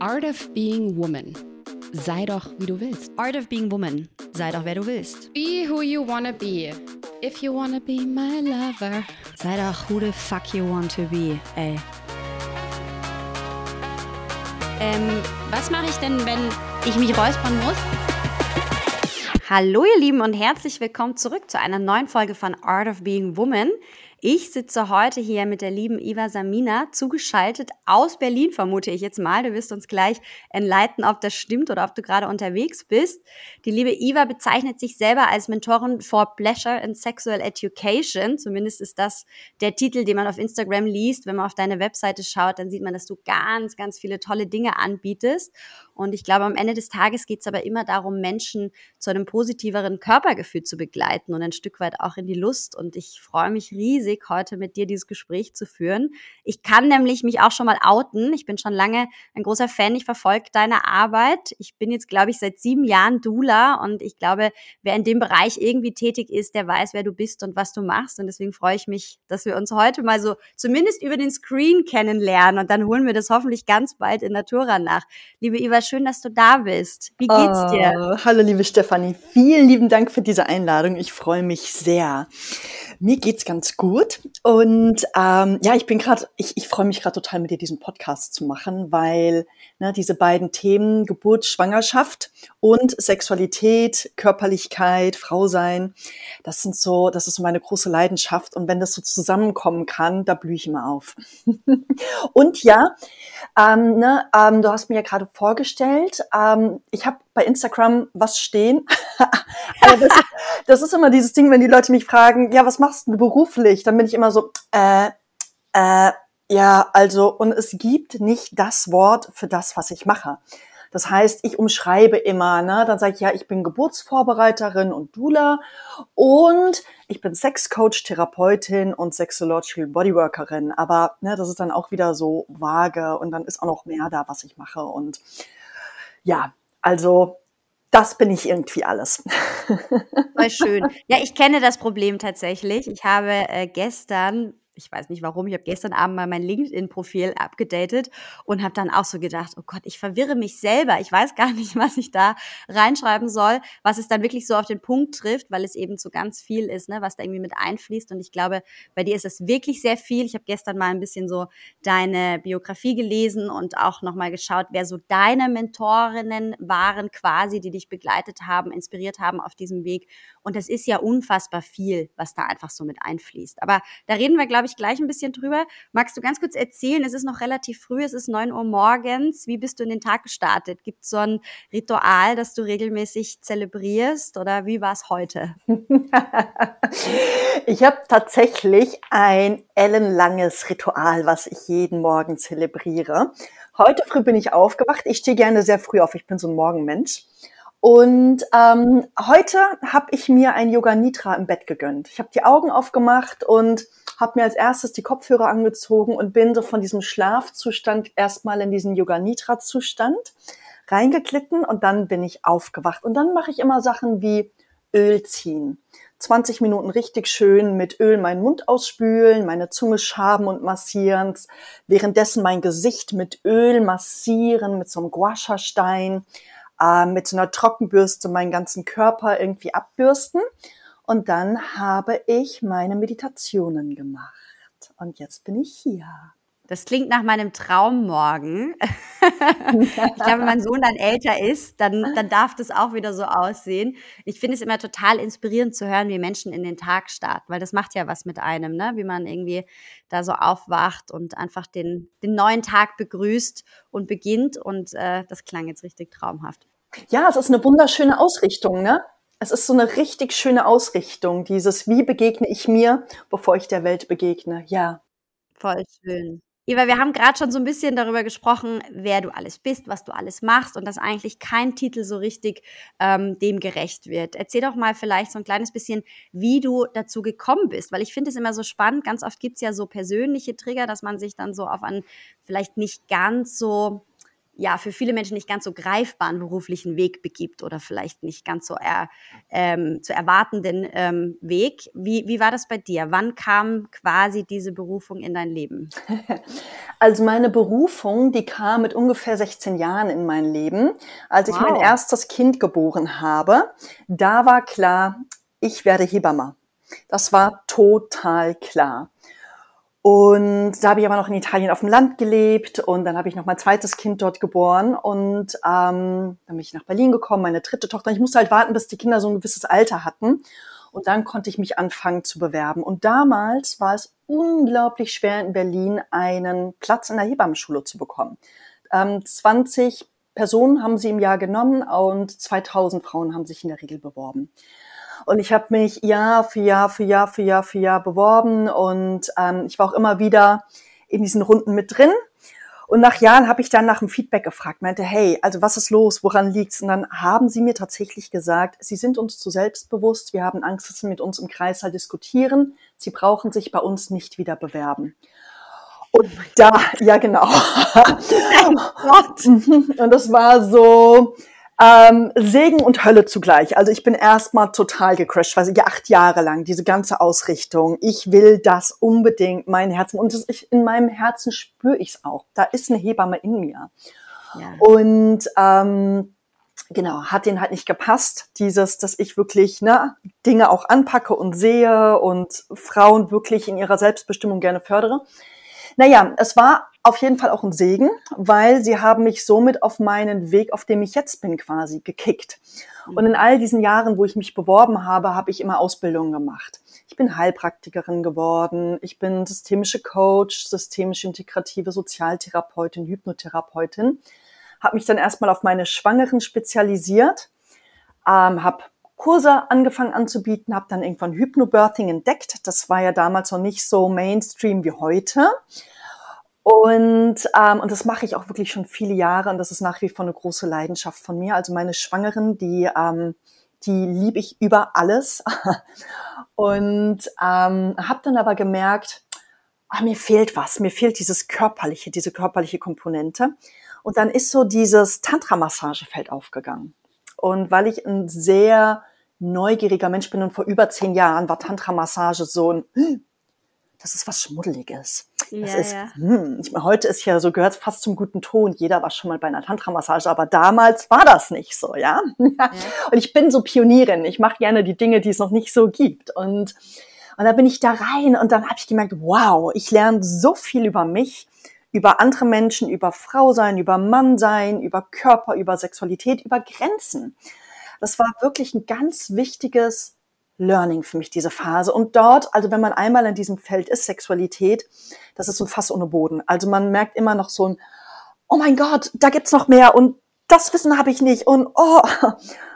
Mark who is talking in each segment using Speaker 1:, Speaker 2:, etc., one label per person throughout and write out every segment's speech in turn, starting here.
Speaker 1: Art of Being Woman. Sei doch, wie du willst.
Speaker 2: Art of Being Woman. Sei doch, wer du willst.
Speaker 1: Be who you wanna be. If you wanna be my lover.
Speaker 2: Sei doch, who the fuck you want to be, ey. Ähm, was mache ich denn, wenn ich mich räuspern muss? Hallo ihr Lieben und herzlich willkommen zurück zu einer neuen Folge von Art of Being Woman. Ich sitze heute hier mit der lieben Iva Samina, zugeschaltet aus Berlin, vermute ich jetzt mal. Du wirst uns gleich enleiten, ob das stimmt oder ob du gerade unterwegs bist. Die liebe Iva bezeichnet sich selber als Mentorin for Pleasure and Sexual Education. Zumindest ist das der Titel, den man auf Instagram liest. Wenn man auf deine Webseite schaut, dann sieht man, dass du ganz, ganz viele tolle Dinge anbietest. Und ich glaube, am Ende des Tages geht es aber immer darum, Menschen zu einem positiveren Körpergefühl zu begleiten und ein Stück weit auch in die Lust. Und ich freue mich riesig, heute mit dir dieses Gespräch zu führen. Ich kann nämlich mich auch schon mal outen. Ich bin schon lange ein großer Fan. Ich verfolge deine Arbeit. Ich bin jetzt, glaube ich, seit sieben Jahren Dula und ich glaube, wer in dem Bereich irgendwie tätig ist, der weiß, wer du bist und was du machst. Und deswegen freue ich mich, dass wir uns heute mal so zumindest über den Screen kennenlernen und dann holen wir das hoffentlich ganz bald in Natura nach. Liebe Iva, schön, dass du da bist. Wie geht's oh, dir?
Speaker 3: Hallo, liebe Stefanie. Vielen lieben Dank für diese Einladung. Ich freue mich sehr. Mir geht's ganz gut. Und ähm, ja, ich bin gerade, ich, ich freue mich gerade total, mit dir diesen Podcast zu machen, weil ne, diese beiden Themen, Geburt, Schwangerschaft und Sexualität, Körperlichkeit, Frau sein, das sind so, das ist so meine große Leidenschaft. Und wenn das so zusammenkommen kann, da blühe ich immer auf. und ja, ähm, ne, ähm, du hast mir ja gerade vorgestellt, ähm, ich habe bei Instagram was stehen. also das, das, ist immer dieses Ding, wenn die Leute mich fragen, ja, was machst du beruflich? Dann bin ich immer so, äh, äh, ja, also, und es gibt nicht das Wort für das, was ich mache. Das heißt, ich umschreibe immer, ne? dann sage ich, ja, ich bin Geburtsvorbereiterin und Dula und ich bin Sexcoach, Therapeutin und Sexological Bodyworkerin. Aber ne, das ist dann auch wieder so vage und dann ist auch noch mehr da, was ich mache. Und ja, also das bin ich irgendwie alles.
Speaker 2: Voll schön. Ja, ich kenne das Problem tatsächlich. Ich habe äh, gestern ich weiß nicht warum, ich habe gestern Abend mal mein LinkedIn-Profil abgedatet und habe dann auch so gedacht, oh Gott, ich verwirre mich selber. Ich weiß gar nicht, was ich da reinschreiben soll, was es dann wirklich so auf den Punkt trifft, weil es eben so ganz viel ist, ne, was da irgendwie mit einfließt. Und ich glaube, bei dir ist es wirklich sehr viel. Ich habe gestern mal ein bisschen so deine Biografie gelesen und auch nochmal geschaut, wer so deine Mentorinnen waren quasi, die dich begleitet haben, inspiriert haben auf diesem Weg. Und das ist ja unfassbar viel, was da einfach so mit einfließt. Aber da reden wir, glaube ich, ich, gleich ein bisschen drüber. Magst du ganz kurz erzählen, es ist noch relativ früh, es ist neun Uhr morgens. Wie bist du in den Tag gestartet? Gibt es so ein Ritual, das du regelmäßig zelebrierst oder wie war es heute?
Speaker 3: ich habe tatsächlich ein ellenlanges Ritual, was ich jeden Morgen zelebriere. Heute früh bin ich aufgewacht. Ich stehe gerne sehr früh auf. Ich bin so ein Morgenmensch. Und ähm, heute habe ich mir ein Yoga Nitra im Bett gegönnt. Ich habe die Augen aufgemacht und habe mir als erstes die Kopfhörer angezogen und bin so von diesem Schlafzustand erstmal in diesen Yoga Nitra Zustand reingeglitten und dann bin ich aufgewacht. Und dann mache ich immer Sachen wie Öl ziehen. 20 Minuten richtig schön mit Öl meinen Mund ausspülen, meine Zunge schaben und massieren, währenddessen mein Gesicht mit Öl massieren, mit so einem Guasha-Stein, äh, mit so einer Trockenbürste meinen ganzen Körper irgendwie abbürsten. Und dann habe ich meine Meditationen gemacht. Und jetzt bin ich hier.
Speaker 2: Das klingt nach meinem Traummorgen. ich glaube, wenn mein Sohn dann älter ist, dann, dann darf das auch wieder so aussehen. Ich finde es immer total inspirierend zu hören, wie Menschen in den Tag starten, weil das macht ja was mit einem, ne? wie man irgendwie da so aufwacht und einfach den, den neuen Tag begrüßt und beginnt. Und äh, das klang jetzt richtig traumhaft.
Speaker 3: Ja, es ist eine wunderschöne Ausrichtung, ne? Es ist so eine richtig schöne Ausrichtung, dieses, wie begegne ich mir, bevor ich der Welt begegne. Ja.
Speaker 2: Voll schön. Eva, wir haben gerade schon so ein bisschen darüber gesprochen, wer du alles bist, was du alles machst und dass eigentlich kein Titel so richtig ähm, dem gerecht wird. Erzähl doch mal vielleicht so ein kleines bisschen, wie du dazu gekommen bist, weil ich finde es immer so spannend. Ganz oft gibt es ja so persönliche Trigger, dass man sich dann so auf ein vielleicht nicht ganz so ja für viele Menschen nicht ganz so greifbaren beruflichen Weg begibt oder vielleicht nicht ganz so er, ähm, zu erwartenden ähm, Weg. Wie, wie war das bei dir? Wann kam quasi diese Berufung in dein Leben?
Speaker 3: Also meine Berufung, die kam mit ungefähr 16 Jahren in mein Leben, als wow. ich mein erstes Kind geboren habe. Da war klar, ich werde Hebamme. Das war total klar. Und da habe ich aber noch in Italien auf dem Land gelebt und dann habe ich noch mein zweites Kind dort geboren und ähm, dann bin ich nach Berlin gekommen, meine dritte Tochter. Ich musste halt warten, bis die Kinder so ein gewisses Alter hatten und dann konnte ich mich anfangen zu bewerben. Und damals war es unglaublich schwer in Berlin einen Platz in der Hebammenschule zu bekommen. Ähm, 20 Personen haben sie im Jahr genommen und 2000 Frauen haben sich in der Regel beworben. Und ich habe mich Jahr für Jahr für Jahr für Jahr für Jahr beworben und ähm, ich war auch immer wieder in diesen Runden mit drin. Und nach Jahren habe ich dann nach dem Feedback gefragt, meinte, hey, also was ist los, woran liegt's? Und dann haben sie mir tatsächlich gesagt, sie sind uns zu selbstbewusst, wir haben Angst, dass sie mit uns im Kreis halt diskutieren, sie brauchen sich bei uns nicht wieder bewerben. Und da, ja genau. und das war so, ähm, Segen und Hölle zugleich. Also ich bin erstmal total gecrashed, weil ich acht Jahre lang diese ganze Ausrichtung. Ich will das unbedingt, mein Herzen. Und ich, in meinem Herzen spüre ich es auch. Da ist eine Hebamme in mir. Ja. Und ähm, genau, hat denen halt nicht gepasst, dieses, dass ich wirklich ne, Dinge auch anpacke und sehe und Frauen wirklich in ihrer Selbstbestimmung gerne fördere. Naja, es war auf jeden Fall auch ein Segen, weil sie haben mich somit auf meinen Weg, auf dem ich jetzt bin, quasi gekickt. Und in all diesen Jahren, wo ich mich beworben habe, habe ich immer Ausbildungen gemacht. Ich bin Heilpraktikerin geworden, ich bin systemische Coach, systemische integrative Sozialtherapeutin, Hypnotherapeutin, habe mich dann erstmal auf meine Schwangeren spezialisiert, ähm, habe Kurse angefangen anzubieten, habe dann irgendwann Hypnobirthing entdeckt. Das war ja damals noch nicht so Mainstream wie heute. Und, ähm, und das mache ich auch wirklich schon viele Jahre und das ist nach wie vor eine große Leidenschaft von mir. Also meine Schwangeren, die, ähm, die liebe ich über alles. und ähm, habe dann aber gemerkt, ah, mir fehlt was, mir fehlt dieses körperliche, diese körperliche Komponente. Und dann ist so dieses Tantra-Massagefeld aufgegangen. Und weil ich ein sehr neugieriger Mensch bin und vor über zehn Jahren war Tantra-Massage so ein, hm, das ist was Schmuddeliges. Das ja, ist, ja. Hm, ich meine, heute ist ja so, gehört fast zum guten Ton. Jeder war schon mal bei einer Tantra-Massage, aber damals war das nicht so, ja? ja. Und ich bin so Pionierin. Ich mache gerne die Dinge, die es noch nicht so gibt. Und, und da bin ich da rein und dann habe ich gemerkt, wow, ich lerne so viel über mich über andere Menschen, über Frau sein, über Mann sein, über Körper, über Sexualität, über Grenzen. Das war wirklich ein ganz wichtiges Learning für mich, diese Phase. Und dort, also wenn man einmal in diesem Feld ist, Sexualität, das ist so ein Fass ohne Boden. Also man merkt immer noch so ein, oh mein Gott, da gibt's noch mehr und das Wissen habe ich nicht und oh.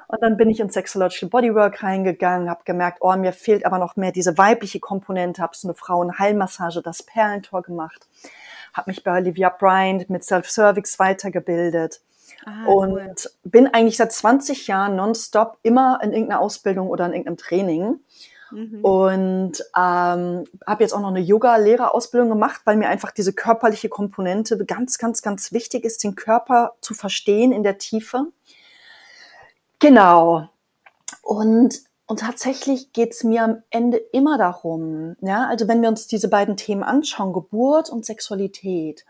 Speaker 3: Und dann bin ich in Sexological Bodywork reingegangen, habe gemerkt, oh, mir fehlt aber noch mehr diese weibliche Komponente, habe so eine Frauenheilmassage, das Perlentor gemacht habe mich bei Olivia Bryant mit Self-Service weitergebildet. Ah, und cool. bin eigentlich seit 20 Jahren nonstop immer in irgendeiner Ausbildung oder in irgendeinem Training. Mhm. Und ähm, habe jetzt auch noch eine Yoga-Lehrerausbildung gemacht, weil mir einfach diese körperliche Komponente ganz, ganz, ganz wichtig ist, den Körper zu verstehen in der Tiefe. Genau. Und und tatsächlich geht's mir am Ende immer darum, ja, also wenn wir uns diese beiden Themen anschauen, Geburt und Sexualität,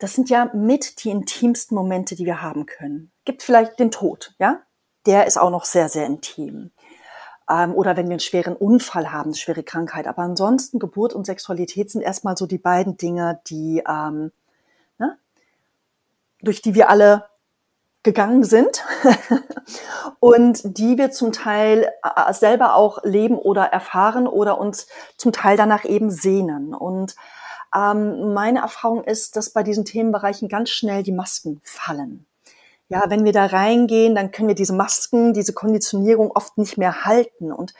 Speaker 3: das sind ja mit die intimsten Momente, die wir haben können. Gibt vielleicht den Tod, ja, der ist auch noch sehr, sehr intim. Ähm, oder wenn wir einen schweren Unfall haben, eine schwere Krankheit. Aber ansonsten Geburt und Sexualität sind erstmal so die beiden Dinge, die ähm, ne, durch die wir alle gegangen sind und die wir zum Teil äh, selber auch leben oder erfahren oder uns zum Teil danach eben sehnen. Und ähm, meine Erfahrung ist, dass bei diesen Themenbereichen ganz schnell die Masken fallen. Ja, wenn wir da reingehen, dann können wir diese Masken, diese Konditionierung oft nicht mehr halten. Und,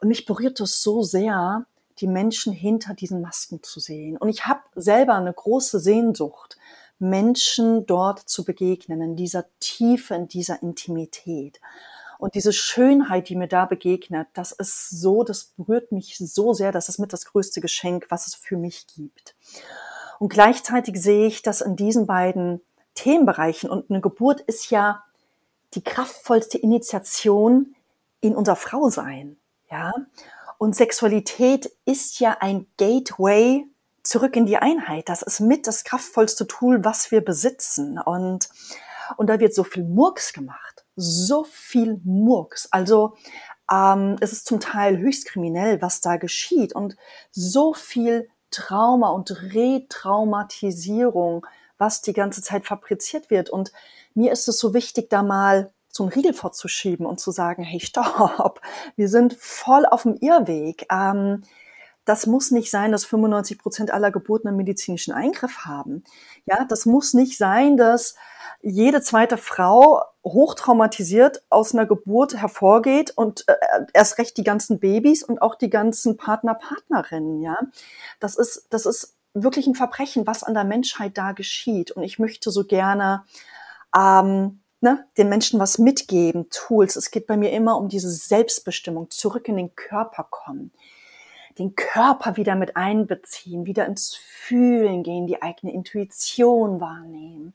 Speaker 3: und mich berührt das so sehr, die Menschen hinter diesen Masken zu sehen. Und ich habe selber eine große Sehnsucht Menschen dort zu begegnen, in dieser Tiefe, in dieser Intimität. Und diese Schönheit, die mir da begegnet, das ist so, das berührt mich so sehr, das ist mit das größte Geschenk, was es für mich gibt. Und gleichzeitig sehe ich, dass in diesen beiden Themenbereichen. Und eine Geburt ist ja die kraftvollste Initiation in unser Frausein. Ja? Und Sexualität ist ja ein Gateway zurück in die Einheit. Das ist mit das kraftvollste Tool, was wir besitzen. Und, und da wird so viel Murks gemacht. So viel Murks. Also ähm, es ist zum Teil höchst kriminell, was da geschieht. Und so viel Trauma und Retraumatisierung, was die ganze Zeit fabriziert wird. Und mir ist es so wichtig, da mal so einen Riegel vorzuschieben und zu sagen, hey, stopp, wir sind voll auf dem Irrweg. Ähm, das muss nicht sein, dass 95 Prozent aller Geburten einen medizinischen Eingriff haben. Ja, das muss nicht sein, dass jede zweite Frau hochtraumatisiert aus einer Geburt hervorgeht und äh, erst recht die ganzen Babys und auch die ganzen Partner, Partnerinnen, ja. Das ist, das ist wirklich ein Verbrechen, was an der Menschheit da geschieht. Und ich möchte so gerne ähm, ne, den Menschen was mitgeben, Tools. Es geht bei mir immer um diese Selbstbestimmung, zurück in den Körper kommen, den Körper wieder mit einbeziehen, wieder ins Fühlen gehen, die eigene Intuition wahrnehmen,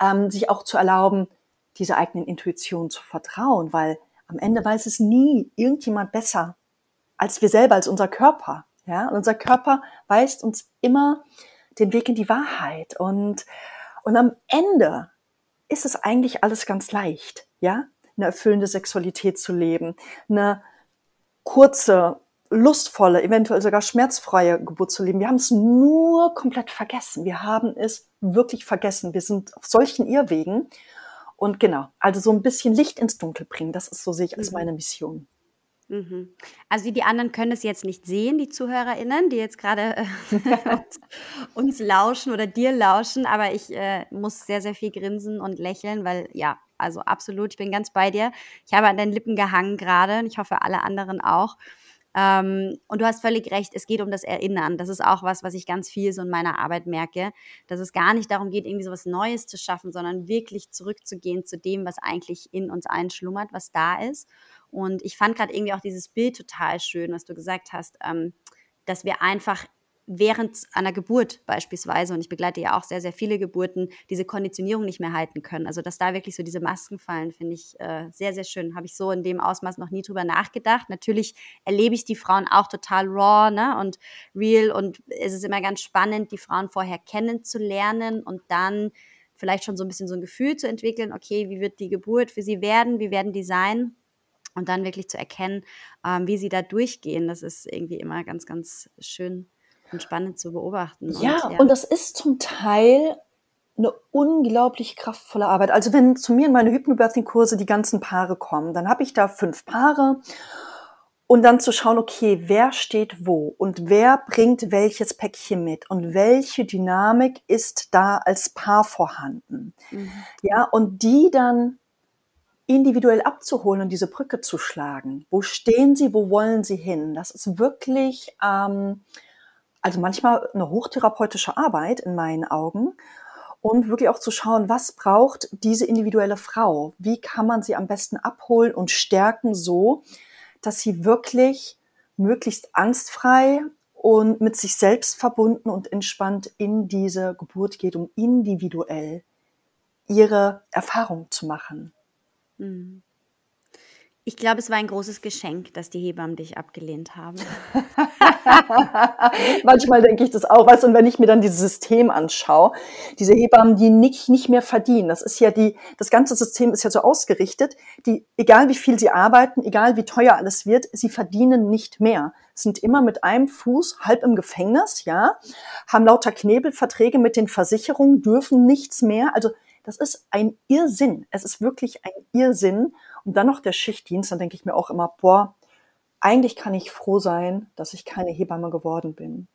Speaker 3: ähm, sich auch zu erlauben, dieser eigenen Intuition zu vertrauen, weil am Ende weiß es nie irgendjemand besser als wir selber, als unser Körper. Ja, und unser Körper weist uns immer den Weg in die Wahrheit. Und, und am Ende ist es eigentlich alles ganz leicht, ja, eine erfüllende Sexualität zu leben, eine kurze, lustvolle, eventuell sogar schmerzfreie Geburt zu leben. Wir haben es nur komplett vergessen. Wir haben es wirklich vergessen. Wir sind auf solchen Irrwegen. Und genau, also so ein bisschen Licht ins Dunkel bringen, das ist so sehe ich als mhm. meine Mission.
Speaker 2: Mhm. Also die anderen können es jetzt nicht sehen, die ZuhörerInnen, die jetzt gerade äh, uns, uns lauschen oder dir lauschen, aber ich äh, muss sehr, sehr viel grinsen und lächeln, weil ja, also absolut, ich bin ganz bei dir. Ich habe an deinen Lippen gehangen gerade und ich hoffe alle anderen auch. Ähm, und du hast völlig recht, es geht um das Erinnern. Das ist auch was, was ich ganz viel so in meiner Arbeit merke, dass es gar nicht darum geht, irgendwie so was Neues zu schaffen, sondern wirklich zurückzugehen zu dem, was eigentlich in uns einschlummert, was da ist. Und ich fand gerade irgendwie auch dieses Bild total schön, was du gesagt hast, ähm, dass wir einfach während einer Geburt beispielsweise, und ich begleite ja auch sehr, sehr viele Geburten, diese Konditionierung nicht mehr halten können. Also, dass da wirklich so diese Masken fallen, finde ich äh, sehr, sehr schön. Habe ich so in dem Ausmaß noch nie drüber nachgedacht. Natürlich erlebe ich die Frauen auch total raw ne, und real und es ist immer ganz spannend, die Frauen vorher kennenzulernen und dann vielleicht schon so ein bisschen so ein Gefühl zu entwickeln, okay, wie wird die Geburt für sie werden, wie werden die sein? Und dann wirklich zu erkennen, ähm, wie sie da durchgehen, das ist irgendwie immer ganz, ganz schön und spannend zu beobachten.
Speaker 3: Ja, und, ja. und das ist zum Teil eine unglaublich kraftvolle Arbeit. Also wenn zu mir in meine Hypnobirthing-Kurse die ganzen Paare kommen, dann habe ich da fünf Paare und dann zu schauen, okay, wer steht wo und wer bringt welches Päckchen mit und welche Dynamik ist da als Paar vorhanden. Mhm. Ja, und die dann individuell abzuholen und diese Brücke zu schlagen. Wo stehen sie, wo wollen sie hin? Das ist wirklich ähm, also manchmal eine hochtherapeutische Arbeit in meinen Augen und wirklich auch zu schauen, was braucht diese individuelle Frau? Wie kann man sie am besten abholen und stärken so, dass sie wirklich möglichst angstfrei und mit sich selbst verbunden und entspannt in diese Geburt geht, um individuell ihre Erfahrung zu machen. Mhm.
Speaker 2: Ich glaube, es war ein großes Geschenk, dass die Hebammen dich abgelehnt haben.
Speaker 3: Manchmal denke ich das auch, weißt du, und wenn ich mir dann dieses System anschaue, diese Hebammen, die nicht, nicht mehr verdienen, das ist ja die, das ganze System ist ja so ausgerichtet, die, egal wie viel sie arbeiten, egal wie teuer alles wird, sie verdienen nicht mehr, sind immer mit einem Fuß halb im Gefängnis, ja, haben lauter Knebelverträge mit den Versicherungen, dürfen nichts mehr, also das ist ein Irrsinn. Es ist wirklich ein Irrsinn. Und dann noch der Schichtdienst, dann denke ich mir auch immer, boah, eigentlich kann ich froh sein, dass ich keine Hebamme geworden bin.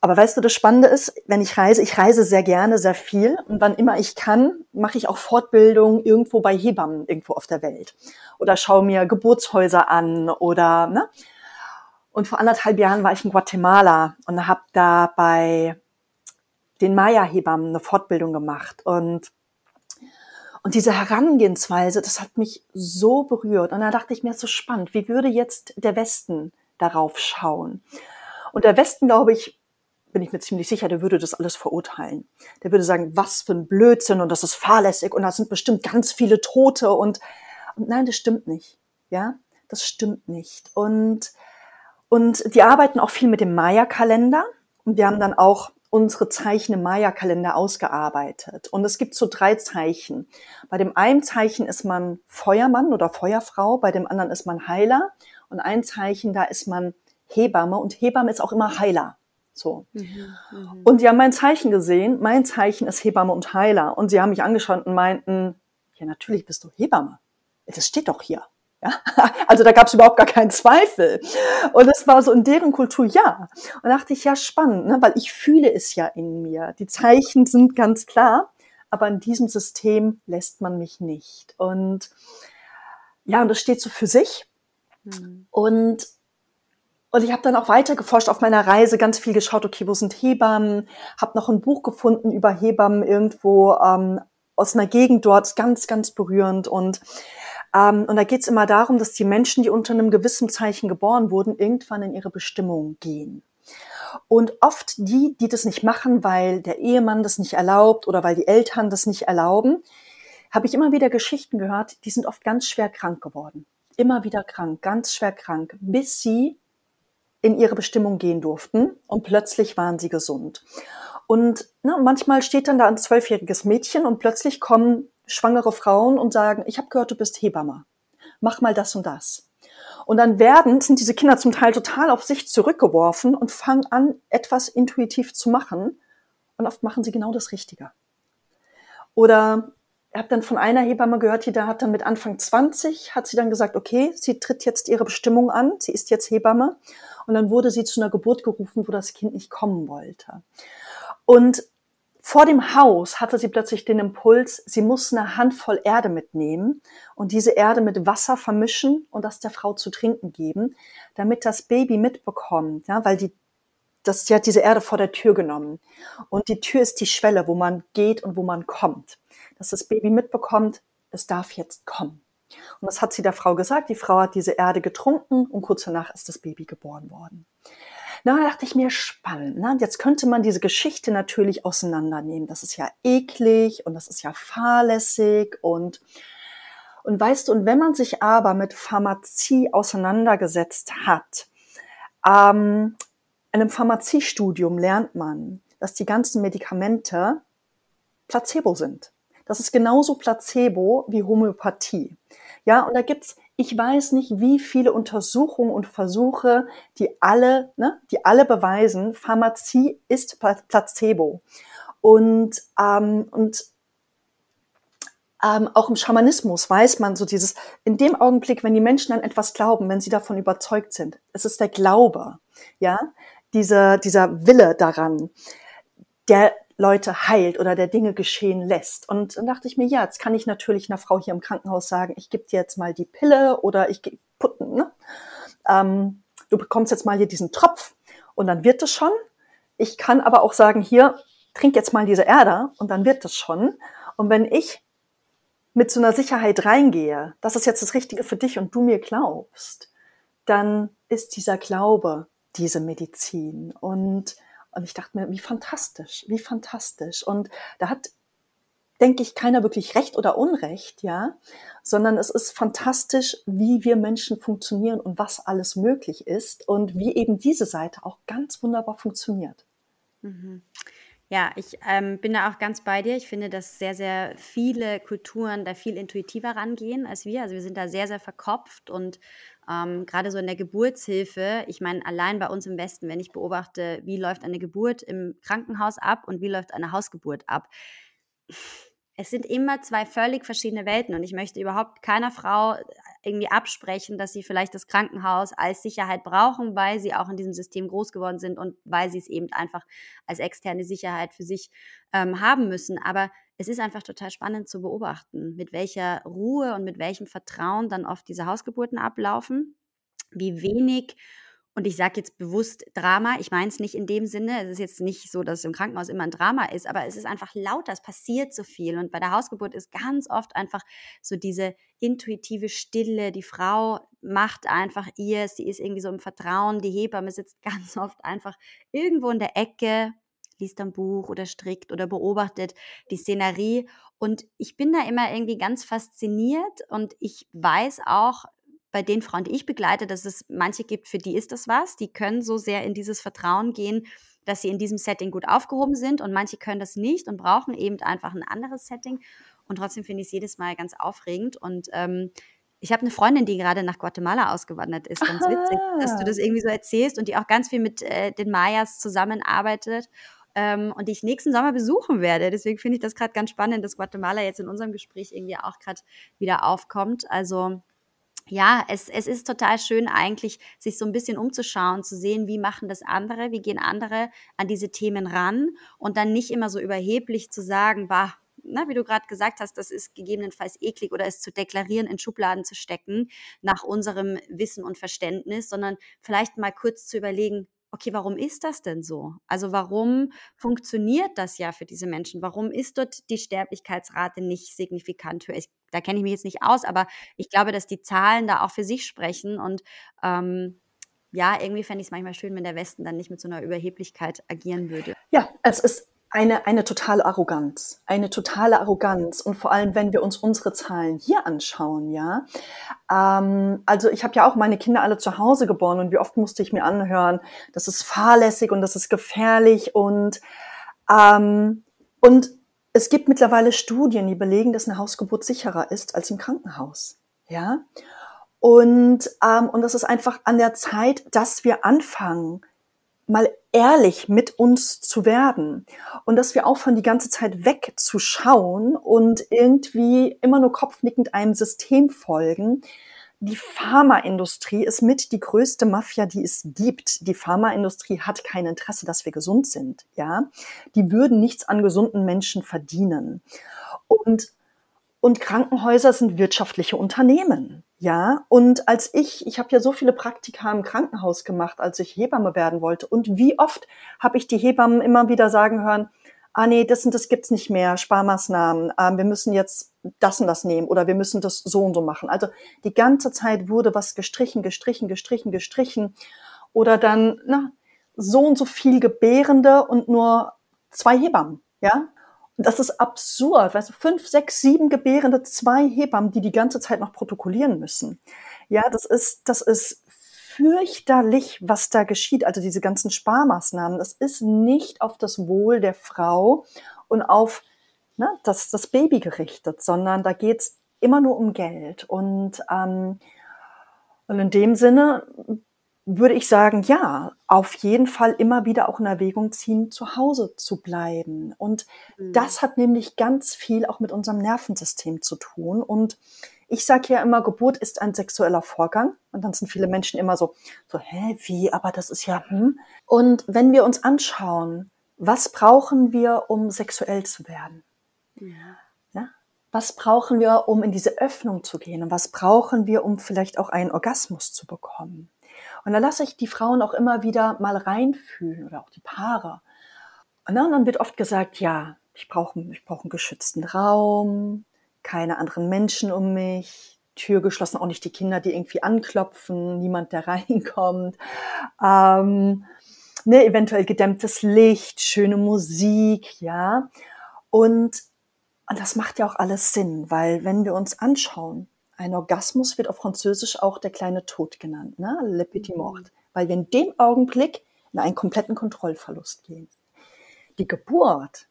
Speaker 3: Aber weißt du, das Spannende ist, wenn ich reise, ich reise sehr gerne, sehr viel und wann immer ich kann, mache ich auch Fortbildung irgendwo bei Hebammen irgendwo auf der Welt oder schaue mir Geburtshäuser an oder ne. Und vor anderthalb Jahren war ich in Guatemala und habe da bei den Maya-Hebammen eine Fortbildung gemacht und und diese Herangehensweise, das hat mich so berührt. Und da dachte ich mir, so spannend, wie würde jetzt der Westen darauf schauen? Und der Westen, glaube ich, bin ich mir ziemlich sicher, der würde das alles verurteilen. Der würde sagen, was für ein Blödsinn und das ist fahrlässig und da sind bestimmt ganz viele Tote und, und nein, das stimmt nicht. Ja, das stimmt nicht. Und, und die arbeiten auch viel mit dem Maya-Kalender und wir haben dann auch unsere Zeichen im Maya-Kalender ausgearbeitet. Und es gibt so drei Zeichen. Bei dem einen Zeichen ist man Feuermann oder Feuerfrau, bei dem anderen ist man Heiler und ein Zeichen, da ist man Hebamme und Hebamme ist auch immer Heiler. So. Mhm, mh. Und sie haben mein Zeichen gesehen. Mein Zeichen ist Hebamme und Heiler. Und sie haben mich angeschaut und meinten, ja, natürlich bist du Hebamme. Das steht doch hier. Ja? Also da gab es überhaupt gar keinen Zweifel. Und es war so in deren Kultur, ja. Und dachte ich, ja, spannend, ne? weil ich fühle es ja in mir. Die Zeichen sind ganz klar, aber in diesem System lässt man mich nicht. Und ja, und das steht so für sich. Mhm. Und und ich habe dann auch weiter geforscht auf meiner Reise, ganz viel geschaut, okay, wo sind Hebammen? Habe noch ein Buch gefunden über Hebammen irgendwo ähm, aus einer Gegend dort, ganz, ganz berührend. Und, ähm, und da geht es immer darum, dass die Menschen, die unter einem gewissen Zeichen geboren wurden, irgendwann in ihre Bestimmung gehen. Und oft die, die das nicht machen, weil der Ehemann das nicht erlaubt oder weil die Eltern das nicht erlauben, habe ich immer wieder Geschichten gehört, die sind oft ganz schwer krank geworden. Immer wieder krank, ganz schwer krank, bis sie in ihre Bestimmung gehen durften und plötzlich waren sie gesund. Und ne, manchmal steht dann da ein zwölfjähriges Mädchen und plötzlich kommen schwangere Frauen und sagen, ich habe gehört, du bist Hebamme. Mach mal das und das. Und dann werden, sind diese Kinder zum Teil total auf sich zurückgeworfen und fangen an, etwas intuitiv zu machen. Und oft machen sie genau das Richtige. Oder ich habe dann von einer Hebamme gehört, die da hat dann mit Anfang 20, hat sie dann gesagt, okay, sie tritt jetzt ihre Bestimmung an, sie ist jetzt Hebamme. Und dann wurde sie zu einer Geburt gerufen, wo das Kind nicht kommen wollte. Und vor dem Haus hatte sie plötzlich den Impuls, sie muss eine Handvoll Erde mitnehmen und diese Erde mit Wasser vermischen und das der Frau zu trinken geben, damit das Baby mitbekommt, ja, weil die das, die hat diese Erde vor der Tür genommen. Und die Tür ist die Schwelle, wo man geht und wo man kommt dass das Baby mitbekommt, es darf jetzt kommen. Und das hat sie der Frau gesagt. Die Frau hat diese Erde getrunken und kurz danach ist das Baby geboren worden. Na, da dachte ich mir, spannend. Ne? Jetzt könnte man diese Geschichte natürlich auseinandernehmen. Das ist ja eklig und das ist ja fahrlässig und und weißt du, und wenn man sich aber mit Pharmazie auseinandergesetzt hat, ähm, in einem Pharmaziestudium lernt man, dass die ganzen Medikamente Placebo sind. Das ist genauso Placebo wie Homöopathie. Ja, und da gibt's, ich weiß nicht, wie viele Untersuchungen und Versuche, die alle, ne, die alle beweisen, Pharmazie ist Placebo. Und, ähm, und ähm, auch im Schamanismus weiß man so dieses, in dem Augenblick, wenn die Menschen an etwas glauben, wenn sie davon überzeugt sind, es ist der Glaube, ja, dieser, dieser Wille daran, der, Leute heilt oder der Dinge geschehen lässt. Und dann dachte ich mir, ja, jetzt kann ich natürlich einer Frau hier im Krankenhaus sagen, ich gebe dir jetzt mal die Pille oder ich gebe putten, ne? Ähm, du bekommst jetzt mal hier diesen Tropf und dann wird es schon. Ich kann aber auch sagen, hier, trink jetzt mal diese Erde und dann wird es schon. Und wenn ich mit so einer Sicherheit reingehe, das ist jetzt das Richtige für dich und du mir glaubst, dann ist dieser Glaube diese Medizin. Und und ich dachte mir, wie fantastisch, wie fantastisch. Und da hat, denke ich, keiner wirklich Recht oder Unrecht, ja, sondern es ist fantastisch, wie wir Menschen funktionieren und was alles möglich ist und wie eben diese Seite auch ganz wunderbar funktioniert.
Speaker 2: Mhm. Ja, ich ähm, bin da auch ganz bei dir. Ich finde, dass sehr, sehr viele Kulturen da viel intuitiver rangehen als wir. Also wir sind da sehr, sehr verkopft und ähm, gerade so in der Geburtshilfe, ich meine, allein bei uns im Westen, wenn ich beobachte, wie läuft eine Geburt im Krankenhaus ab und wie läuft eine Hausgeburt ab, es sind immer zwei völlig verschiedene Welten und ich möchte überhaupt keiner Frau irgendwie absprechen, dass sie vielleicht das Krankenhaus als Sicherheit brauchen, weil sie auch in diesem System groß geworden sind und weil sie es eben einfach als externe Sicherheit für sich ähm, haben müssen. Aber es ist einfach total spannend zu beobachten, mit welcher Ruhe und mit welchem Vertrauen dann oft diese Hausgeburten ablaufen, wie wenig und ich sage jetzt bewusst Drama, ich meine es nicht in dem Sinne, es ist jetzt nicht so, dass es im Krankenhaus immer ein Drama ist, aber es ist einfach lauter, es passiert so viel. Und bei der Hausgeburt ist ganz oft einfach so diese intuitive Stille, die Frau macht einfach ihr, sie ist irgendwie so im Vertrauen, die Hebamme sitzt ganz oft einfach irgendwo in der Ecke, liest ein Buch oder strickt oder beobachtet die Szenerie. Und ich bin da immer irgendwie ganz fasziniert und ich weiß auch, bei den Frauen, die ich begleite, dass es manche gibt, für die ist das was. Die können so sehr in dieses Vertrauen gehen, dass sie in diesem Setting gut aufgehoben sind und manche können das nicht und brauchen eben einfach ein anderes Setting. Und trotzdem finde ich es jedes Mal ganz aufregend. Und ähm, ich habe eine Freundin, die gerade nach Guatemala ausgewandert ist. Ganz Aha. witzig, dass du das irgendwie so erzählst und die auch ganz viel mit äh, den Mayas zusammenarbeitet ähm, und die ich nächsten Sommer besuchen werde. Deswegen finde ich das gerade ganz spannend, dass Guatemala jetzt in unserem Gespräch irgendwie auch gerade wieder aufkommt. Also ja, es, es ist total schön eigentlich, sich so ein bisschen umzuschauen, zu sehen, wie machen das andere, wie gehen andere an diese Themen ran und dann nicht immer so überheblich zu sagen, bah, na, wie du gerade gesagt hast, das ist gegebenenfalls eklig oder es zu deklarieren, in Schubladen zu stecken, nach unserem Wissen und Verständnis, sondern vielleicht mal kurz zu überlegen, okay, warum ist das denn so? Also warum funktioniert das ja für diese Menschen? Warum ist dort die Sterblichkeitsrate nicht signifikant höher? Ich, da kenne ich mich jetzt nicht aus, aber ich glaube, dass die Zahlen da auch für sich sprechen und ähm, ja, irgendwie fände ich es manchmal schön, wenn der Westen dann nicht mit so einer Überheblichkeit agieren würde.
Speaker 3: Ja, es ist eine, eine totale Arroganz, eine totale Arroganz. Und vor allem, wenn wir uns unsere Zahlen hier anschauen, ja. Ähm, also ich habe ja auch meine Kinder alle zu Hause geboren und wie oft musste ich mir anhören, das ist fahrlässig und das ist gefährlich und ähm, und es gibt mittlerweile Studien, die belegen, dass eine Hausgeburt sicherer ist als im Krankenhaus, ja. Und ähm, und das ist einfach an der Zeit, dass wir anfangen, mal ehrlich mit uns zu werden und dass wir aufhören, die ganze Zeit wegzuschauen und irgendwie immer nur kopfnickend einem System folgen. Die Pharmaindustrie ist mit die größte Mafia, die es gibt. Die Pharmaindustrie hat kein Interesse, dass wir gesund sind, ja. Die würden nichts an gesunden Menschen verdienen. Und, und Krankenhäuser sind wirtschaftliche Unternehmen. Ja, und als ich, ich habe ja so viele Praktika im Krankenhaus gemacht, als ich Hebamme werden wollte. Und wie oft habe ich die Hebammen immer wieder sagen hören, ah nee, das und das gibt's nicht mehr, Sparmaßnahmen, ähm, wir müssen jetzt das und das nehmen oder wir müssen das so und so machen. Also die ganze Zeit wurde was gestrichen, gestrichen, gestrichen, gestrichen. Oder dann, na, so und so viel Gebärende und nur zwei Hebammen, ja. Das ist absurd. Weißt du, fünf, sechs, sieben Gebärende, zwei Hebammen, die die ganze Zeit noch protokollieren müssen. Ja, das ist, das ist fürchterlich, was da geschieht. Also diese ganzen Sparmaßnahmen, das ist nicht auf das Wohl der Frau und auf ne, das, das Baby gerichtet, sondern da geht's immer nur um Geld. Und, ähm, und in dem Sinne würde ich sagen, ja, auf jeden Fall immer wieder auch in Erwägung ziehen, zu Hause zu bleiben. Und mhm. das hat nämlich ganz viel auch mit unserem Nervensystem zu tun. Und ich sage ja immer, Geburt ist ein sexueller Vorgang. Und dann sind viele Menschen immer so, so, hä, wie, aber das ist ja, hm. Und wenn wir uns anschauen, was brauchen wir, um sexuell zu werden? Ja. ja? Was brauchen wir, um in diese Öffnung zu gehen? Und was brauchen wir, um vielleicht auch einen Orgasmus zu bekommen? Und da lasse ich die Frauen auch immer wieder mal reinfühlen oder auch die Paare. Und dann, wird oft gesagt, ja, ich brauche ich brauch einen geschützten Raum, keine anderen Menschen um mich, Tür geschlossen, auch nicht die Kinder, die irgendwie anklopfen, niemand, der reinkommt. Ähm, ne, eventuell gedämmtes Licht, schöne Musik, ja. Und, und das macht ja auch alles Sinn, weil wenn wir uns anschauen, ein Orgasmus wird auf Französisch auch der kleine Tod genannt, ne? Le petit mhm. mort, weil wir in dem Augenblick in einen kompletten Kontrollverlust gehen. Die Geburt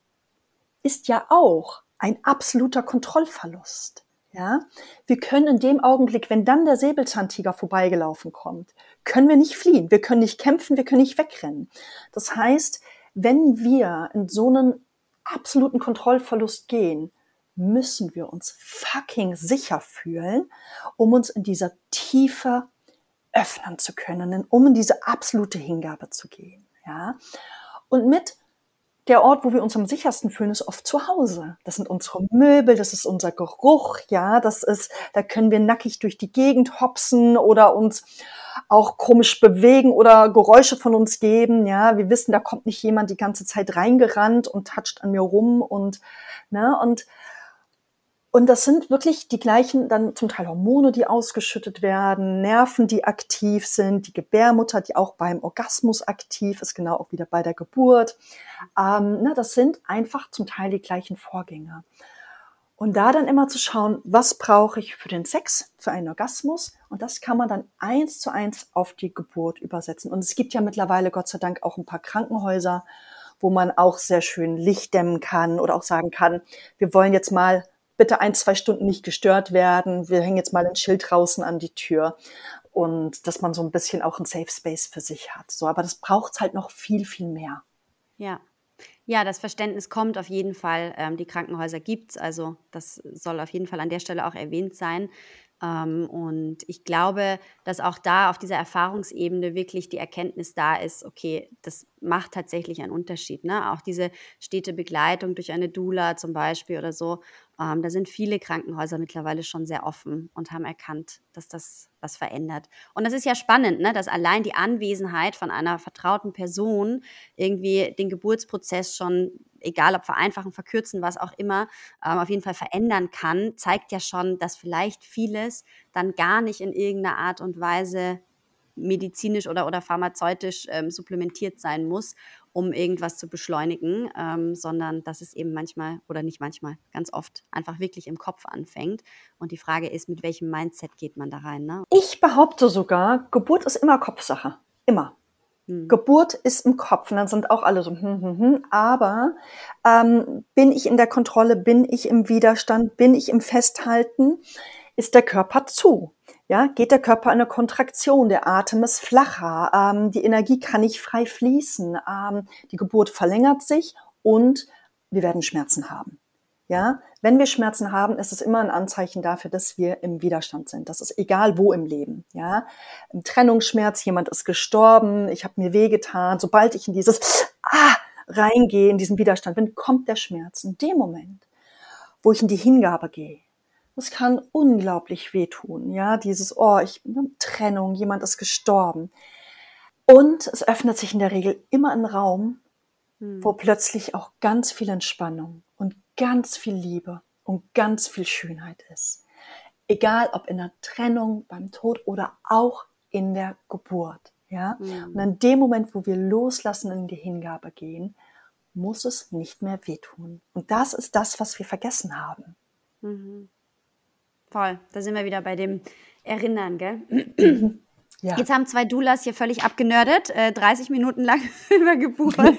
Speaker 3: ist ja auch ein absoluter Kontrollverlust. Ja, wir können in dem Augenblick, wenn dann der Säbelzahntiger vorbeigelaufen kommt, können wir nicht fliehen, wir können nicht kämpfen, wir können nicht wegrennen. Das heißt, wenn wir in so einen absoluten Kontrollverlust gehen, müssen wir uns fucking sicher fühlen, um uns in dieser Tiefe öffnen zu können, um in diese absolute Hingabe zu gehen. Ja? Und mit der Ort, wo wir uns am sichersten fühlen, ist oft zu Hause. Das sind unsere Möbel, das ist unser Geruch, ja, das ist, da können wir nackig durch die Gegend hopsen oder uns auch komisch bewegen oder Geräusche von uns geben. Ja, wir wissen, da kommt nicht jemand die ganze Zeit reingerannt und toucht an mir rum und, ne, und, und das sind wirklich die gleichen, dann zum Teil Hormone, die ausgeschüttet werden, Nerven, die aktiv sind, die Gebärmutter, die auch beim Orgasmus aktiv ist, genau auch wieder bei der Geburt. Ähm, ne, das sind einfach zum Teil die gleichen Vorgänge. Und da dann immer zu schauen, was brauche ich für den Sex, für einen Orgasmus? Und das kann man dann eins zu eins auf die Geburt übersetzen. Und es gibt ja mittlerweile Gott sei Dank auch ein paar Krankenhäuser, wo man auch sehr schön Licht dämmen kann oder auch sagen kann, wir wollen jetzt mal bitte ein, zwei Stunden nicht gestört werden. Wir hängen jetzt mal ein Schild draußen an die Tür. Und dass man so ein bisschen auch ein Safe Space für sich hat. So, aber das braucht halt noch viel, viel mehr.
Speaker 2: Ja, ja, das Verständnis kommt auf jeden Fall. Ähm, die Krankenhäuser gibt es, also das soll auf jeden Fall an der Stelle auch erwähnt sein. Ähm, und ich glaube, dass auch da auf dieser Erfahrungsebene wirklich die Erkenntnis da ist, okay, das macht tatsächlich einen Unterschied. Ne? Auch diese stete Begleitung durch eine Doula zum Beispiel oder so, ähm, da sind viele Krankenhäuser mittlerweile schon sehr offen und haben erkannt, dass das was verändert. Und das ist ja spannend, ne? dass allein die Anwesenheit von einer vertrauten Person irgendwie den Geburtsprozess schon, egal ob vereinfachen, verkürzen, was auch immer, ähm, auf jeden Fall verändern kann, zeigt ja schon, dass vielleicht vieles dann gar nicht in irgendeiner Art und Weise medizinisch oder, oder pharmazeutisch ähm, supplementiert sein muss, um irgendwas zu beschleunigen, ähm, sondern dass es eben manchmal oder nicht manchmal, ganz oft einfach wirklich im Kopf anfängt. Und die Frage ist, mit welchem Mindset geht man da rein? Ne?
Speaker 3: Ich behaupte sogar, Geburt ist immer Kopfsache. Immer. Hm. Geburt ist im Kopf. Und dann sind auch alle so, hm, hm, hm. aber ähm, bin ich in der Kontrolle, bin ich im Widerstand, bin ich im Festhalten, ist der Körper zu ja, geht der Körper in eine Kontraktion, der Atem ist flacher, ähm, die Energie kann nicht frei fließen, ähm, die Geburt verlängert sich und wir werden Schmerzen haben. Ja, wenn wir Schmerzen haben, ist es immer ein Anzeichen dafür, dass wir im Widerstand sind. Das ist egal wo im Leben. Ja, im Trennungsschmerz, jemand ist gestorben, ich habe mir wehgetan. Sobald ich in dieses Ah reingehe, in diesen Widerstand bin, kommt der Schmerz. In dem Moment, wo ich in die Hingabe gehe, das kann unglaublich wehtun, ja, dieses, oh, ich, ne, Trennung, jemand ist gestorben. Und es öffnet sich in der Regel immer ein Raum, hm. wo plötzlich auch ganz viel Entspannung ganz viel Liebe und ganz viel Schönheit ist. Egal ob in der Trennung, beim Tod oder auch in der Geburt. Ja? Mhm. Und in dem Moment, wo wir loslassen und in die Hingabe gehen, muss es nicht mehr wehtun. Und das ist das, was wir vergessen haben.
Speaker 2: Mhm. Voll, da sind wir wieder bei dem Erinnern, gell? Ja. Jetzt haben zwei Doulas hier völlig abgenördet, äh, 30 Minuten lang über Geburt und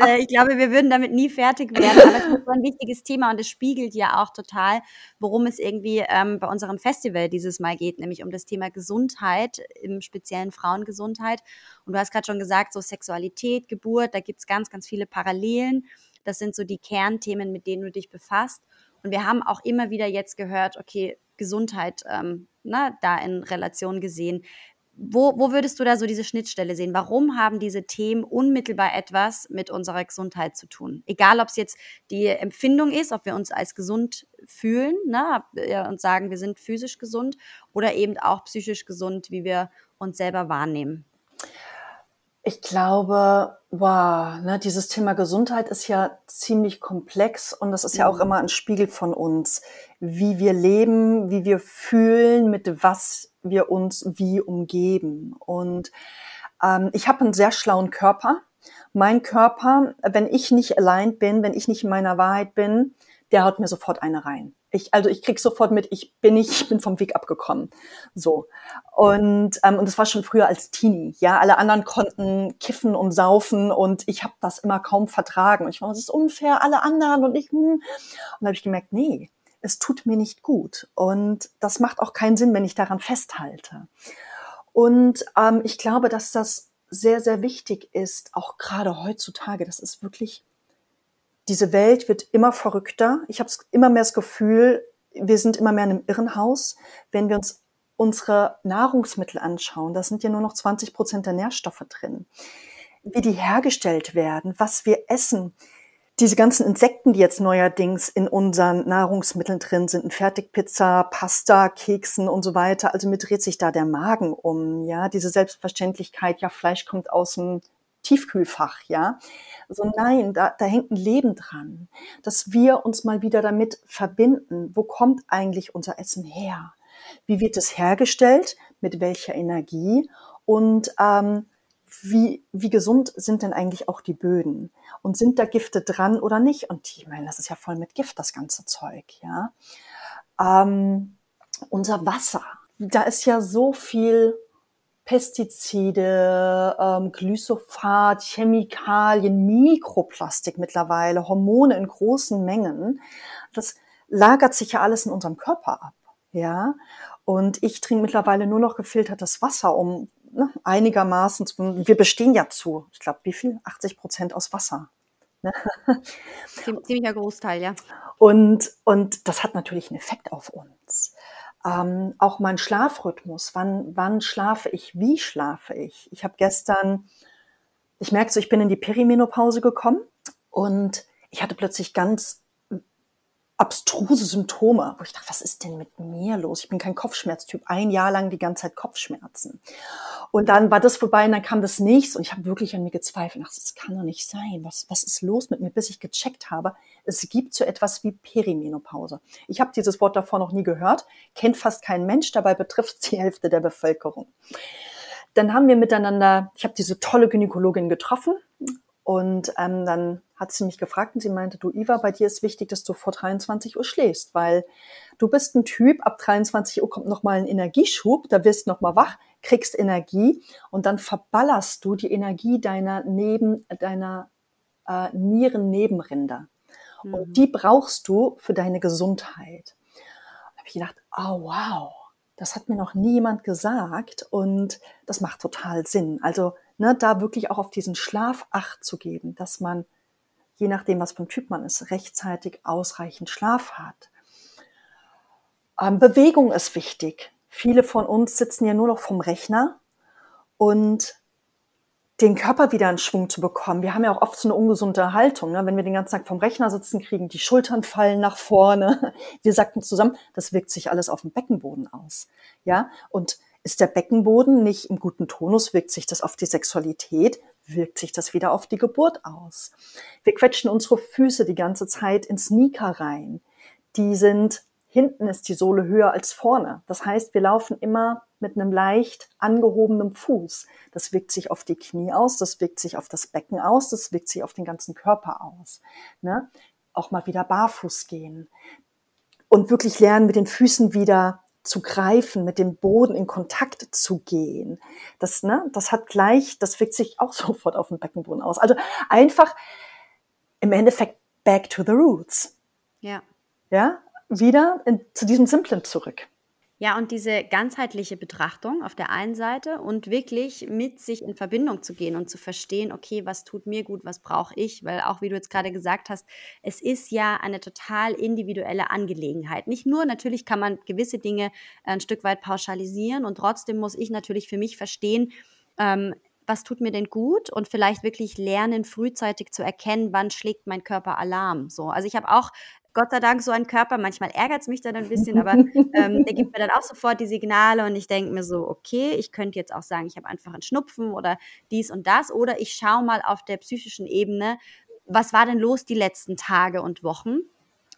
Speaker 2: äh, ich glaube, wir würden damit nie fertig werden. Aber es ist so ein wichtiges Thema und es spiegelt ja auch total, worum es irgendwie ähm, bei unserem Festival dieses Mal geht, nämlich um das Thema Gesundheit, im speziellen Frauengesundheit. Und du hast gerade schon gesagt, so Sexualität, Geburt, da gibt es ganz, ganz viele Parallelen. Das sind so die Kernthemen, mit denen du dich befasst. Und wir haben auch immer wieder jetzt gehört, okay, Gesundheit ähm, na, da in Relation gesehen. Wo, wo würdest du da so diese Schnittstelle sehen? Warum haben diese Themen unmittelbar etwas mit unserer Gesundheit zu tun? Egal, ob es jetzt die Empfindung ist, ob wir uns als gesund fühlen ne, und sagen, wir sind physisch gesund oder eben auch psychisch gesund, wie wir uns selber wahrnehmen.
Speaker 3: Ich glaube, wow, ne, dieses Thema Gesundheit ist ja ziemlich komplex und das ist ja auch mhm. immer ein Spiegel von uns, wie wir leben, wie wir fühlen, mit was wir uns wie umgeben. Und ähm, ich habe einen sehr schlauen Körper. Mein Körper, wenn ich nicht allein bin, wenn ich nicht in meiner Wahrheit bin, der haut mir sofort eine rein. Ich, also ich krieg sofort mit, ich bin nicht, ich bin vom Weg abgekommen. So. Und, ähm, und das war schon früher als Teenie. Ja, alle anderen konnten kiffen und saufen und ich habe das immer kaum vertragen. Und ich war, das ist unfair, alle anderen und ich, hm. und da habe ich gemerkt, nee, es tut mir nicht gut. Und das macht auch keinen Sinn, wenn ich daran festhalte. Und ähm, ich glaube, dass das sehr, sehr wichtig ist, auch gerade heutzutage. Das ist wirklich diese Welt wird immer verrückter. Ich habe immer mehr das Gefühl, wir sind immer mehr in einem Irrenhaus. Wenn wir uns unsere Nahrungsmittel anschauen, da sind ja nur noch 20 Prozent der Nährstoffe drin. Wie die hergestellt werden, was wir essen, diese ganzen Insekten, die jetzt neuerdings in unseren Nahrungsmitteln drin sind, in Fertigpizza, Pasta, Keksen und so weiter, also mir dreht sich da der Magen um, ja, diese Selbstverständlichkeit, ja, Fleisch kommt aus dem Tiefkühlfach, ja. So also nein, da, da hängt ein Leben dran, dass wir uns mal wieder damit verbinden. Wo kommt eigentlich unser Essen her? Wie wird es hergestellt? Mit welcher Energie? Und ähm, wie, wie gesund sind denn eigentlich auch die Böden? Und sind da Gifte dran oder nicht? Und ich meine, das ist ja voll mit Gift, das ganze Zeug, ja. Ähm, unser Wasser, da ist ja so viel Pestizide, ähm, Glyphosat, Chemikalien, Mikroplastik mittlerweile, Hormone in großen Mengen. Das lagert sich ja alles in unserem Körper ab, ja. Und ich trinke mittlerweile nur noch gefiltertes Wasser, um ne, einigermaßen, zu, wir bestehen ja zu, ich glaube, wie viel? 80 Prozent aus Wasser.
Speaker 2: Ne? Ziemlicher Großteil, ja.
Speaker 3: Und, und das hat natürlich einen Effekt auf uns. Ähm, auch mein Schlafrhythmus, wann, wann schlafe ich, wie schlafe ich. Ich habe gestern, ich merke so, ich bin in die Perimenopause gekommen und ich hatte plötzlich ganz abstruse Symptome, wo ich dachte, was ist denn mit mir los? Ich bin kein Kopfschmerztyp. Ein Jahr lang die ganze Zeit Kopfschmerzen. Und dann war das vorbei und dann kam das nächste und ich habe wirklich an mir gezweifelt. Ach, das kann doch nicht sein. Was, was ist los mit mir, bis ich gecheckt habe? Es gibt so etwas wie Perimenopause. Ich habe dieses Wort davor noch nie gehört, kennt fast kein Mensch, dabei betrifft es die Hälfte der Bevölkerung. Dann haben wir miteinander, ich habe diese tolle Gynäkologin getroffen und ähm, dann hat sie mich gefragt und sie meinte, du Iva, bei dir ist wichtig, dass du vor 23 Uhr schläfst, weil du bist ein Typ, ab 23 Uhr kommt nochmal ein Energieschub, da wirst du nochmal wach, kriegst Energie und dann verballerst du die Energie deiner Neben, deiner äh, Nierennebenrinder. Mhm. Und die brauchst du für deine Gesundheit. Da habe ich gedacht, oh wow, das hat mir noch niemand gesagt und das macht total Sinn. Also ne, da wirklich auch auf diesen Schlaf acht zu geben, dass man, je nachdem, was für ein Typ man ist, rechtzeitig ausreichend Schlaf hat. Ähm, Bewegung ist wichtig. Viele von uns sitzen ja nur noch vom Rechner und den Körper wieder in Schwung zu bekommen. Wir haben ja auch oft so eine ungesunde Haltung. Ne? Wenn wir den ganzen Tag vom Rechner sitzen, kriegen die Schultern fallen nach vorne. Wir sagten zusammen, das wirkt sich alles auf dem Beckenboden aus. Ja, und ist der Beckenboden nicht im guten Tonus, wirkt sich das auf die Sexualität, wirkt sich das wieder auf die Geburt aus. Wir quetschen unsere Füße die ganze Zeit in Sneaker rein. Die sind, hinten ist die Sohle höher als vorne. Das heißt, wir laufen immer mit einem leicht angehobenen Fuß. Das wirkt sich auf die Knie aus, das wirkt sich auf das Becken aus, das wirkt sich auf den ganzen Körper aus. Ne? Auch mal wieder barfuß gehen und wirklich lernen, mit den Füßen wieder zu greifen, mit dem Boden in Kontakt zu gehen. Das, ne, das hat gleich, das wirkt sich auch sofort auf den Beckenboden aus. Also einfach im Endeffekt back to the roots.
Speaker 2: Ja.
Speaker 3: Ja, wieder in, zu diesem Simplen zurück.
Speaker 2: Ja, und diese ganzheitliche Betrachtung auf der einen Seite und wirklich mit sich in Verbindung zu gehen und zu verstehen, okay, was tut mir gut, was brauche ich, weil auch wie du jetzt gerade gesagt hast, es ist ja eine total individuelle Angelegenheit. Nicht nur, natürlich kann man gewisse Dinge ein Stück weit pauschalisieren und trotzdem muss ich natürlich für mich verstehen, ähm, was tut mir denn gut und vielleicht wirklich lernen, frühzeitig zu erkennen, wann schlägt mein Körper Alarm. So, also ich habe auch Gott sei Dank so ein Körper. Manchmal ärgert es mich dann ein bisschen, aber ähm, der gibt mir dann auch sofort die Signale und ich denke mir so, okay, ich könnte jetzt auch sagen, ich habe einfach einen Schnupfen oder dies und das. Oder ich schaue mal auf der psychischen Ebene, was war denn los die letzten Tage und Wochen?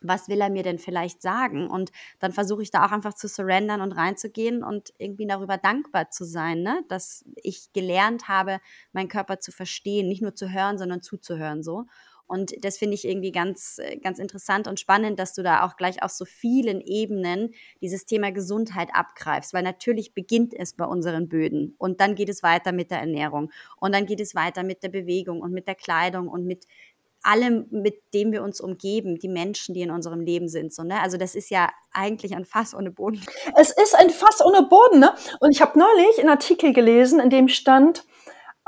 Speaker 2: was will er mir denn vielleicht sagen? Und dann versuche ich da auch einfach zu surrendern und reinzugehen und irgendwie darüber dankbar zu sein, ne? dass ich gelernt habe, meinen Körper zu verstehen, nicht nur zu hören, sondern zuzuhören so. Und das finde ich irgendwie ganz, äh, ganz interessant und spannend, dass du da auch gleich auf so vielen Ebenen dieses Thema Gesundheit abgreifst, weil natürlich beginnt es bei unseren Böden und dann geht es weiter mit der Ernährung und dann geht es weiter mit der Bewegung und mit der Kleidung und mit allem, mit dem wir uns umgeben, die Menschen, die in unserem Leben sind. So, ne? Also das ist ja eigentlich ein Fass ohne Boden.
Speaker 3: Es ist ein Fass ohne Boden, ne? Und ich habe neulich einen Artikel gelesen, in dem stand,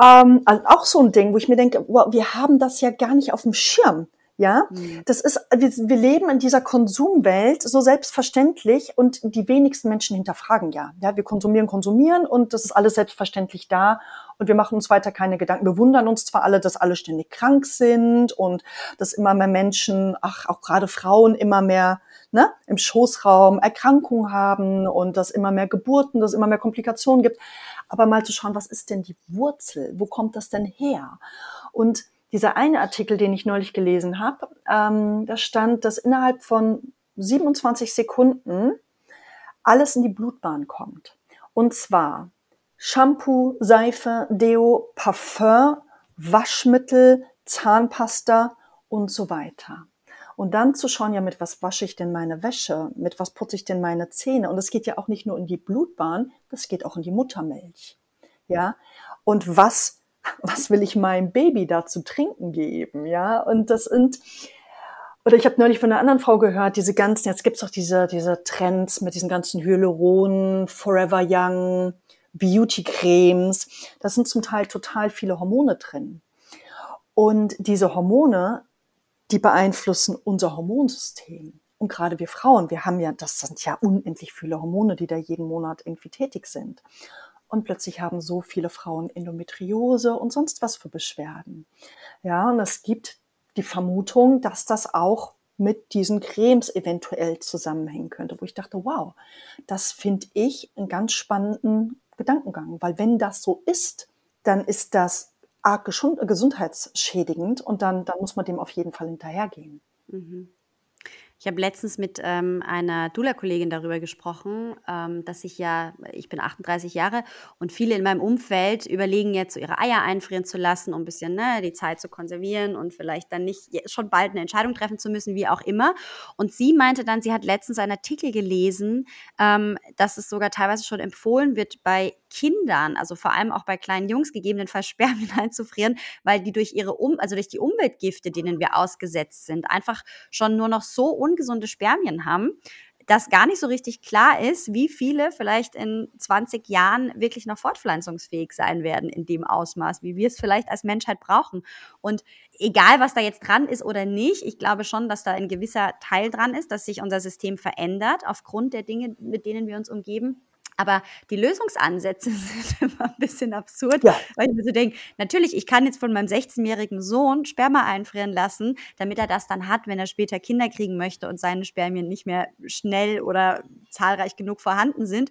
Speaker 3: ähm, also auch so ein Ding, wo ich mir denke, wow, wir haben das ja gar nicht auf dem Schirm. Ja, mhm. das ist, wir, wir, leben in dieser Konsumwelt so selbstverständlich und die wenigsten Menschen hinterfragen ja. Ja, wir konsumieren, konsumieren und das ist alles selbstverständlich da und wir machen uns weiter keine Gedanken. Wir wundern uns zwar alle, dass alle ständig krank sind und dass immer mehr Menschen, ach, auch gerade Frauen immer mehr ne, im Schoßraum Erkrankungen haben und dass immer mehr Geburten, dass es immer mehr Komplikationen gibt. Aber mal zu schauen, was ist denn die Wurzel? Wo kommt das denn her? Und dieser eine Artikel, den ich neulich gelesen habe, ähm, da stand, dass innerhalb von 27 Sekunden alles in die Blutbahn kommt. Und zwar Shampoo, Seife, Deo, Parfum, Waschmittel, Zahnpasta und so weiter. Und dann zu schauen, ja, mit was wasche ich denn meine Wäsche? Mit was putze ich denn meine Zähne? Und es geht ja auch nicht nur in die Blutbahn, das geht auch in die Muttermilch. Ja. Und was was will ich meinem Baby da zu trinken geben? Ja, und das sind, oder ich habe neulich von einer anderen Frau gehört, diese ganzen, jetzt gibt's auch diese, diese Trends mit diesen ganzen Hyaluronen, Forever Young, Beauty-Cremes. Da sind zum Teil total viele Hormone drin. Und diese Hormone, die beeinflussen unser Hormonsystem. Und gerade wir Frauen, wir haben ja, das sind ja unendlich viele Hormone, die da jeden Monat irgendwie tätig sind und plötzlich haben so viele Frauen Endometriose und sonst was für Beschwerden. Ja, und es gibt die Vermutung, dass das auch mit diesen Cremes eventuell zusammenhängen könnte, wo ich dachte, wow, das finde ich einen ganz spannenden Gedankengang, weil wenn das so ist, dann ist das arg gesundheitsschädigend und dann, dann muss man dem auf jeden Fall hinterhergehen. Mhm.
Speaker 2: Ich habe letztens mit ähm, einer Dula-Kollegin darüber gesprochen, ähm, dass ich ja, ich bin 38 Jahre und viele in meinem Umfeld überlegen jetzt, so ihre Eier einfrieren zu lassen, um ein bisschen ne, die Zeit zu konservieren und vielleicht dann nicht schon bald eine Entscheidung treffen zu müssen, wie auch immer. Und sie meinte dann, sie hat letztens einen Artikel gelesen, ähm, dass es sogar teilweise schon empfohlen wird, bei Kindern, also vor allem auch bei kleinen Jungs, gegebenenfalls Spermien einzufrieren, weil die durch ihre um also durch die Umweltgifte, denen wir ausgesetzt sind, einfach schon nur noch so ungesunde Spermien haben, dass gar nicht so richtig klar ist, wie viele vielleicht in 20 Jahren wirklich noch fortpflanzungsfähig sein werden in dem Ausmaß, wie wir es vielleicht als Menschheit brauchen. Und egal, was da jetzt dran ist oder nicht, ich glaube schon, dass da ein gewisser Teil dran ist, dass sich unser System verändert aufgrund der Dinge, mit denen wir uns umgeben. Aber die Lösungsansätze sind immer ein bisschen absurd, ja. weil ich mir so denke, natürlich, ich kann jetzt von meinem 16-jährigen Sohn Sperma einfrieren lassen, damit er das dann hat, wenn er später Kinder kriegen möchte und seine Spermien nicht mehr schnell oder zahlreich genug vorhanden sind.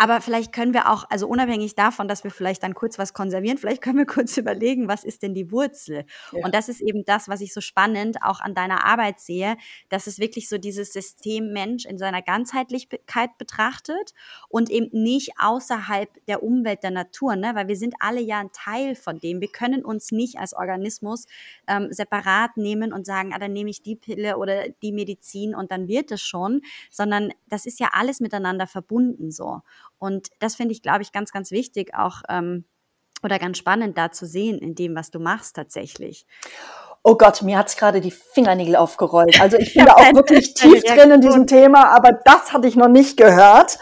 Speaker 2: Aber vielleicht können wir auch, also unabhängig davon, dass wir vielleicht dann kurz was konservieren, vielleicht können wir kurz überlegen, was ist denn die Wurzel? Ja. Und das ist eben das, was ich so spannend auch an deiner Arbeit sehe, dass es wirklich so dieses System Mensch in seiner Ganzheitlichkeit betrachtet und eben nicht außerhalb der Umwelt, der Natur, ne? weil wir sind alle ja ein Teil von dem. Wir können uns nicht als Organismus ähm, separat nehmen und sagen, ah, dann nehme ich die Pille oder die Medizin und dann wird es schon, sondern das ist ja alles miteinander verbunden so. Und das finde ich, glaube ich, ganz, ganz wichtig auch ähm, oder ganz spannend da zu sehen in dem, was du machst tatsächlich.
Speaker 3: Oh Gott, mir hat's gerade die Fingernägel aufgerollt. Also ich bin da auch wirklich tief drin in diesem Thema, aber das hatte ich noch nicht gehört.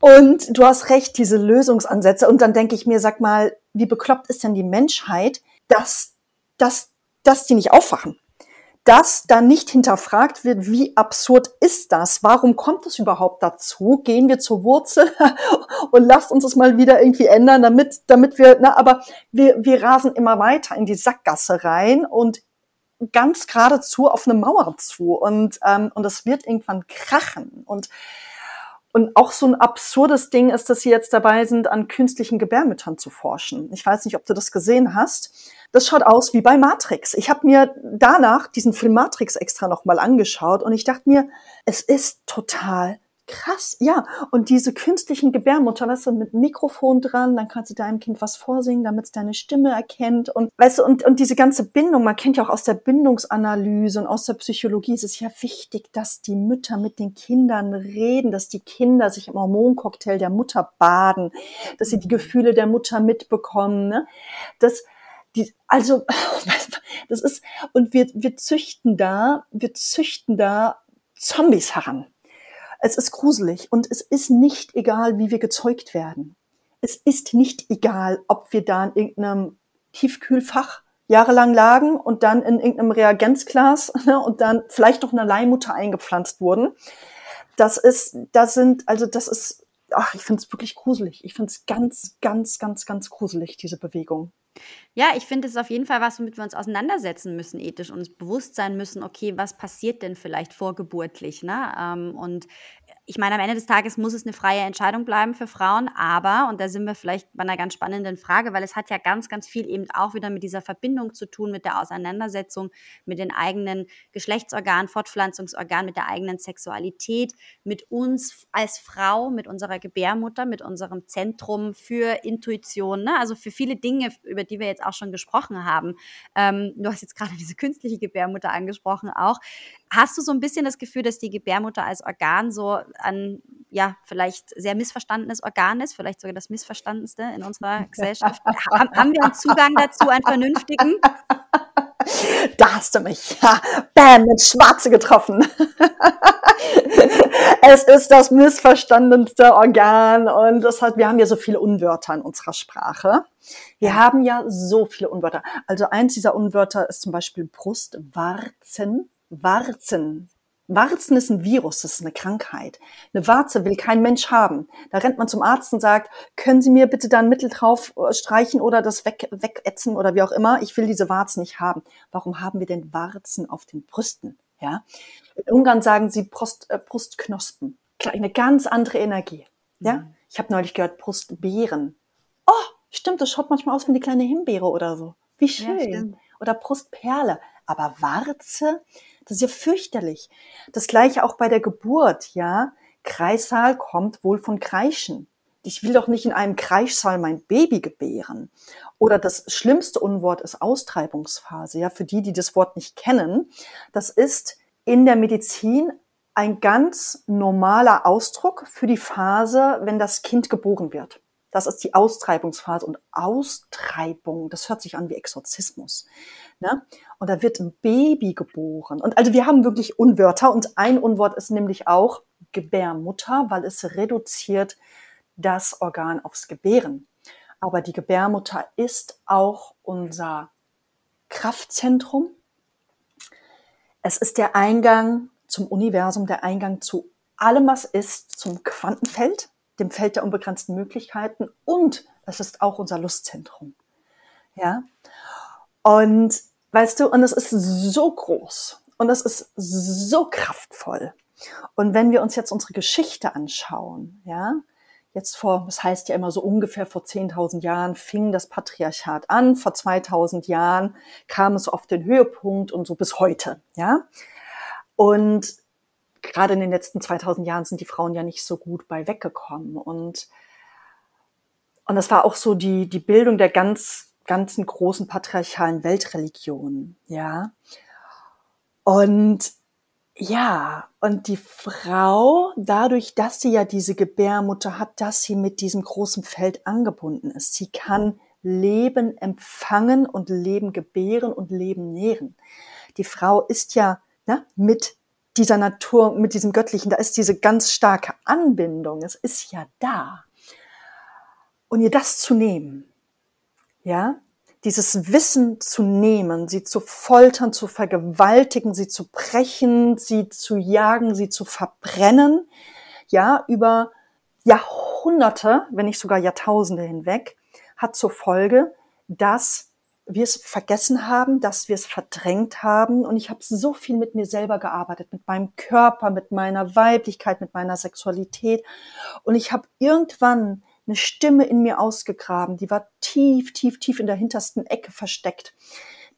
Speaker 3: Und du hast recht, diese Lösungsansätze. Und dann denke ich mir, sag mal, wie bekloppt ist denn die Menschheit, dass, dass, dass die nicht aufwachen? Dass da nicht hinterfragt wird, wie absurd ist das? Warum kommt es überhaupt dazu? Gehen wir zur Wurzel und lasst uns das mal wieder irgendwie ändern, damit, damit wir, na, aber wir, wir rasen immer weiter in die Sackgasse rein und ganz geradezu auf eine Mauer zu und, ähm, und das wird irgendwann krachen und und auch so ein absurdes Ding ist, dass sie jetzt dabei sind, an künstlichen Gebärmüttern zu forschen. Ich weiß nicht, ob du das gesehen hast. Das schaut aus wie bei Matrix. Ich habe mir danach diesen Film Matrix extra nochmal angeschaut und ich dachte mir, es ist total krass. Ja, und diese künstlichen Gebärmutter, weißt du, mit Mikrofon dran, dann kannst du deinem Kind was vorsingen, damit es deine Stimme erkennt. Und weißt du, und, und diese ganze Bindung, man kennt ja auch aus der Bindungsanalyse und aus der Psychologie, es ist ja wichtig, dass die Mütter mit den Kindern reden, dass die Kinder sich im Hormoncocktail der Mutter baden, dass sie die Gefühle der Mutter mitbekommen. Ne? Das, die, also, das ist, und wir, wir züchten da, wir züchten da Zombies heran. Es ist gruselig und es ist nicht egal, wie wir gezeugt werden. Es ist nicht egal, ob wir da in irgendeinem Tiefkühlfach jahrelang lagen und dann in irgendeinem Reagenzglas ne, und dann vielleicht noch eine Leihmutter eingepflanzt wurden. Das ist, das sind, also das ist, ach, ich finde es wirklich gruselig. Ich finde es ganz, ganz, ganz, ganz gruselig, diese Bewegung.
Speaker 2: Ja, ich finde, es ist auf jeden Fall was, womit wir uns auseinandersetzen müssen ethisch und uns bewusst sein müssen, okay, was passiert denn vielleicht vorgeburtlich, ne? Ähm, und ich meine, am Ende des Tages muss es eine freie Entscheidung bleiben für Frauen, aber, und da sind wir vielleicht bei einer ganz spannenden Frage, weil es hat ja ganz, ganz viel eben auch wieder mit dieser Verbindung zu tun, mit der Auseinandersetzung mit den eigenen Geschlechtsorganen, Fortpflanzungsorganen, mit der eigenen Sexualität, mit uns als Frau, mit unserer Gebärmutter, mit unserem Zentrum für Intuition, ne? also für viele Dinge, über die wir jetzt auch schon gesprochen haben. Ähm, du hast jetzt gerade diese künstliche Gebärmutter angesprochen auch. Hast du so ein bisschen das Gefühl, dass die Gebärmutter als Organ so ein, ja, vielleicht sehr missverstandenes Organ ist, vielleicht sogar das missverstandenste in unserer Gesellschaft? ha haben wir einen Zugang dazu, einen vernünftigen?
Speaker 3: Da hast du mich. Ja, bam, mit Schwarze getroffen. es ist das missverstandenste Organ und das hat, wir haben ja so viele Unwörter in unserer Sprache. Wir haben ja so viele Unwörter. Also eins dieser Unwörter ist zum Beispiel Brustwarzen. Warzen. Warzen ist ein Virus, das ist eine Krankheit. Eine Warze will kein Mensch haben. Da rennt man zum Arzt und sagt, können Sie mir bitte da ein Mittel drauf äh, streichen oder das weg, wegätzen oder wie auch immer. Ich will diese Warzen nicht haben. Warum haben wir denn Warzen auf den Brüsten? Ja? In Ungarn sagen sie Brust, äh, Brustknospen. Eine ganz andere Energie. Ja? Mhm. Ich habe neulich gehört Brustbeeren. Oh, stimmt, das schaut manchmal aus wie eine kleine Himbeere oder so. Wie schön. Ja, oder Brustperle. Aber Warze, das ist ja fürchterlich. Das gleiche auch bei der Geburt, ja. Kreissaal kommt wohl von Kreischen. Ich will doch nicht in einem Kreischsaal mein Baby gebären. Oder das schlimmste Unwort ist Austreibungsphase. Ja, für die, die das Wort nicht kennen, das ist in der Medizin ein ganz normaler Ausdruck für die Phase, wenn das Kind geboren wird. Das ist die Austreibungsphase. Und Austreibung, das hört sich an wie Exorzismus. Ne? Und da wird ein Baby geboren. Und also wir haben wirklich Unwörter. Und ein Unwort ist nämlich auch Gebärmutter, weil es reduziert das Organ aufs Gebären. Aber die Gebärmutter ist auch unser Kraftzentrum. Es ist der Eingang zum Universum, der Eingang zu allem, was ist, zum Quantenfeld, dem Feld der unbegrenzten Möglichkeiten und es ist auch unser Lustzentrum. Ja. Und weißt du, und es ist so groß und es ist so kraftvoll. Und wenn wir uns jetzt unsere Geschichte anschauen, ja, jetzt vor, das heißt ja immer so ungefähr vor 10.000 Jahren fing das Patriarchat an, vor 2000 Jahren kam es auf den Höhepunkt und so bis heute, ja. Und gerade in den letzten 2000 Jahren sind die Frauen ja nicht so gut bei weggekommen. Und, und das war auch so die, die Bildung der ganz, ganzen großen patriarchalen Weltreligionen, ja. Und ja, und die Frau, dadurch, dass sie ja diese Gebärmutter hat, dass sie mit diesem großen Feld angebunden ist, sie kann Leben empfangen und Leben gebären und Leben nähren. Die Frau ist ja ne, mit dieser Natur, mit diesem Göttlichen, da ist diese ganz starke Anbindung. Es ist ja da. Und ihr das zu nehmen, ja, dieses Wissen zu nehmen, sie zu foltern, zu vergewaltigen, sie zu brechen, sie zu jagen, sie zu verbrennen, ja, über Jahrhunderte, wenn nicht sogar Jahrtausende hinweg, hat zur Folge, dass wir es vergessen haben, dass wir es verdrängt haben. Und ich habe so viel mit mir selber gearbeitet, mit meinem Körper, mit meiner Weiblichkeit, mit meiner Sexualität. Und ich habe irgendwann eine Stimme in mir ausgegraben, die war tief, tief, tief in der hintersten Ecke versteckt,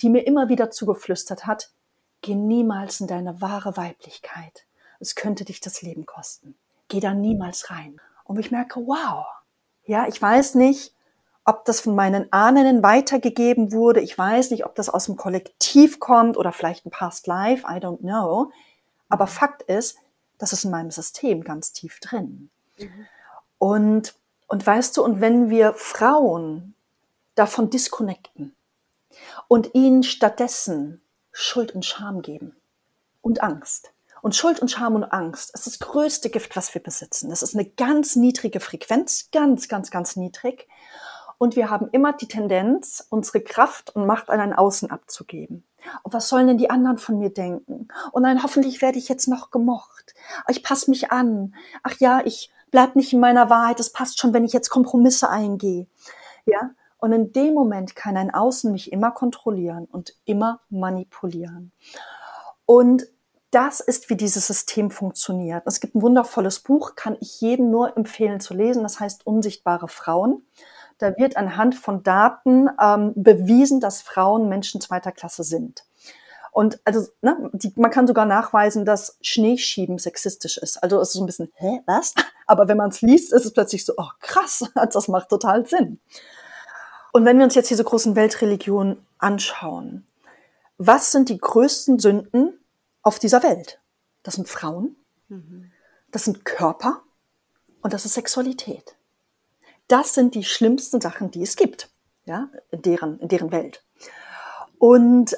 Speaker 3: die mir immer wieder zugeflüstert hat, geh niemals in deine wahre Weiblichkeit. Es könnte dich das Leben kosten. Geh da niemals rein. Und ich merke, wow, ja, ich weiß nicht, ob das von meinen Ahnen weitergegeben wurde. Ich weiß nicht, ob das aus dem Kollektiv kommt oder vielleicht ein Past Life. I don't know. Aber Fakt ist, das ist in meinem System ganz tief drin. Mhm. Und, und weißt du, und wenn wir Frauen davon disconnecten und ihnen stattdessen Schuld und Scham geben und Angst. Und Schuld und Scham und Angst ist das größte Gift, was wir besitzen. Das ist eine ganz niedrige Frequenz, ganz, ganz, ganz niedrig. Und wir haben immer die Tendenz, unsere Kraft und Macht an ein Außen abzugeben. Und was sollen denn die anderen von mir denken? Und nein, hoffentlich werde ich jetzt noch gemocht. Ich passe mich an. Ach ja, ich bleib nicht in meiner Wahrheit. Es passt schon, wenn ich jetzt Kompromisse eingehe. Ja? Und in dem Moment kann ein Außen mich immer kontrollieren und immer manipulieren. Und das ist, wie dieses System funktioniert. Es gibt ein wundervolles Buch, kann ich jedem nur empfehlen zu lesen. Das heißt Unsichtbare Frauen. Da wird anhand von Daten ähm, bewiesen, dass Frauen Menschen zweiter Klasse sind. Und also, ne, die, man kann sogar nachweisen, dass Schneeschieben sexistisch ist. Also es ist so ein bisschen, hä, was? Aber wenn man es liest, ist es plötzlich so, oh krass, das macht total Sinn. Und wenn wir uns jetzt diese großen Weltreligionen anschauen, was sind die größten Sünden auf dieser Welt? Das sind Frauen, mhm. das sind Körper und das ist Sexualität. Das sind die schlimmsten Sachen, die es gibt, ja, in deren, in deren Welt. Und,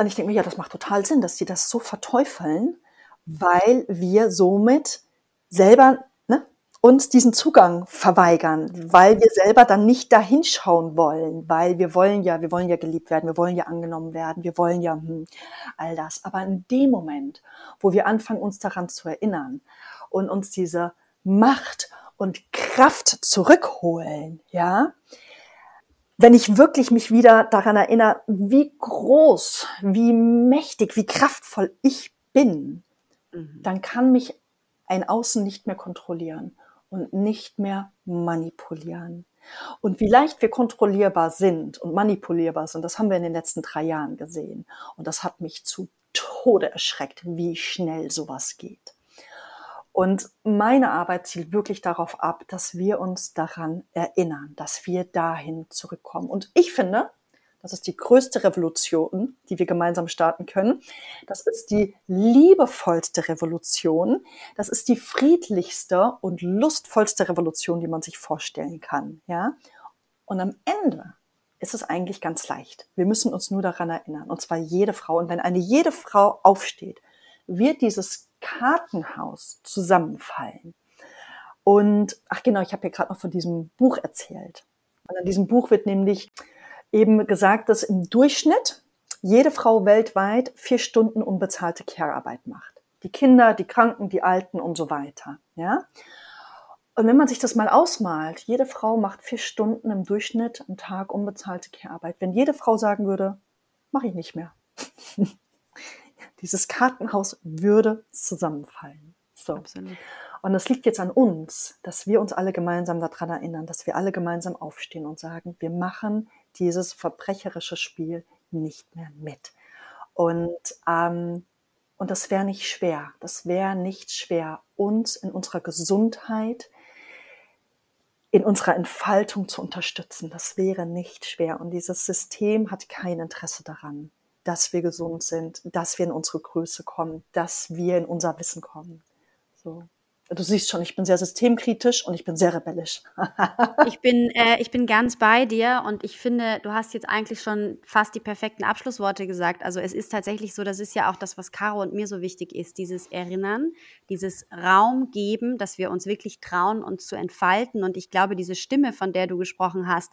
Speaker 3: und ich denke mir, ja, das macht total Sinn, dass die das so verteufeln, weil wir somit selber ne, uns diesen Zugang verweigern, weil wir selber dann nicht dahinschauen wollen, weil wir wollen ja, wir wollen ja geliebt werden, wir wollen ja angenommen werden, wir wollen ja hm, all das. Aber in dem Moment, wo wir anfangen, uns daran zu erinnern und uns diese Macht und Kraft zurückholen, ja, wenn ich wirklich mich wieder daran erinnere, wie groß, wie mächtig, wie kraftvoll ich bin, mhm. dann kann mich ein Außen nicht mehr kontrollieren und nicht mehr manipulieren. Und wie leicht wir kontrollierbar sind und manipulierbar sind, das haben wir in den letzten drei Jahren gesehen. Und das hat mich zu Tode erschreckt, wie schnell sowas geht. Und meine Arbeit zielt wirklich darauf ab, dass wir uns daran erinnern, dass wir dahin zurückkommen. Und ich finde, das ist die größte Revolution, die wir gemeinsam starten können. Das ist die liebevollste Revolution. Das ist die friedlichste und lustvollste Revolution, die man sich vorstellen kann. Ja? Und am Ende ist es eigentlich ganz leicht. Wir müssen uns nur daran erinnern. Und zwar jede Frau. Und wenn eine jede Frau aufsteht, wird dieses Kartenhaus zusammenfallen. Und ach genau, ich habe ja gerade noch von diesem Buch erzählt. Und in diesem Buch wird nämlich eben gesagt, dass im Durchschnitt jede Frau weltweit vier Stunden unbezahlte Care-Arbeit macht. Die Kinder, die Kranken, die Alten und so weiter. Ja? Und wenn man sich das mal ausmalt, jede Frau macht vier Stunden im Durchschnitt am Tag unbezahlte Care-Arbeit. Wenn jede Frau sagen würde, mache ich nicht mehr. Dieses Kartenhaus würde zusammenfallen. So. Absolut. Und es liegt jetzt an uns, dass wir uns alle gemeinsam daran erinnern, dass wir alle gemeinsam aufstehen und sagen, wir machen dieses verbrecherische Spiel nicht mehr mit. Und, ähm, und das wäre nicht schwer. Das wäre nicht schwer, uns in unserer Gesundheit, in unserer Entfaltung zu unterstützen. Das wäre nicht schwer. Und dieses System hat kein Interesse daran dass wir gesund sind, dass wir in unsere Größe kommen, dass wir in unser Wissen kommen. So. Du siehst schon, ich bin sehr systemkritisch und ich bin sehr rebellisch.
Speaker 2: ich, bin, äh, ich bin ganz bei dir und ich finde, du hast jetzt eigentlich schon fast die perfekten Abschlussworte gesagt. Also es ist tatsächlich so, das ist ja auch das, was Caro und mir so wichtig ist, dieses Erinnern, dieses Raum geben, dass wir uns wirklich trauen, uns zu entfalten. Und ich glaube, diese Stimme, von der du gesprochen hast,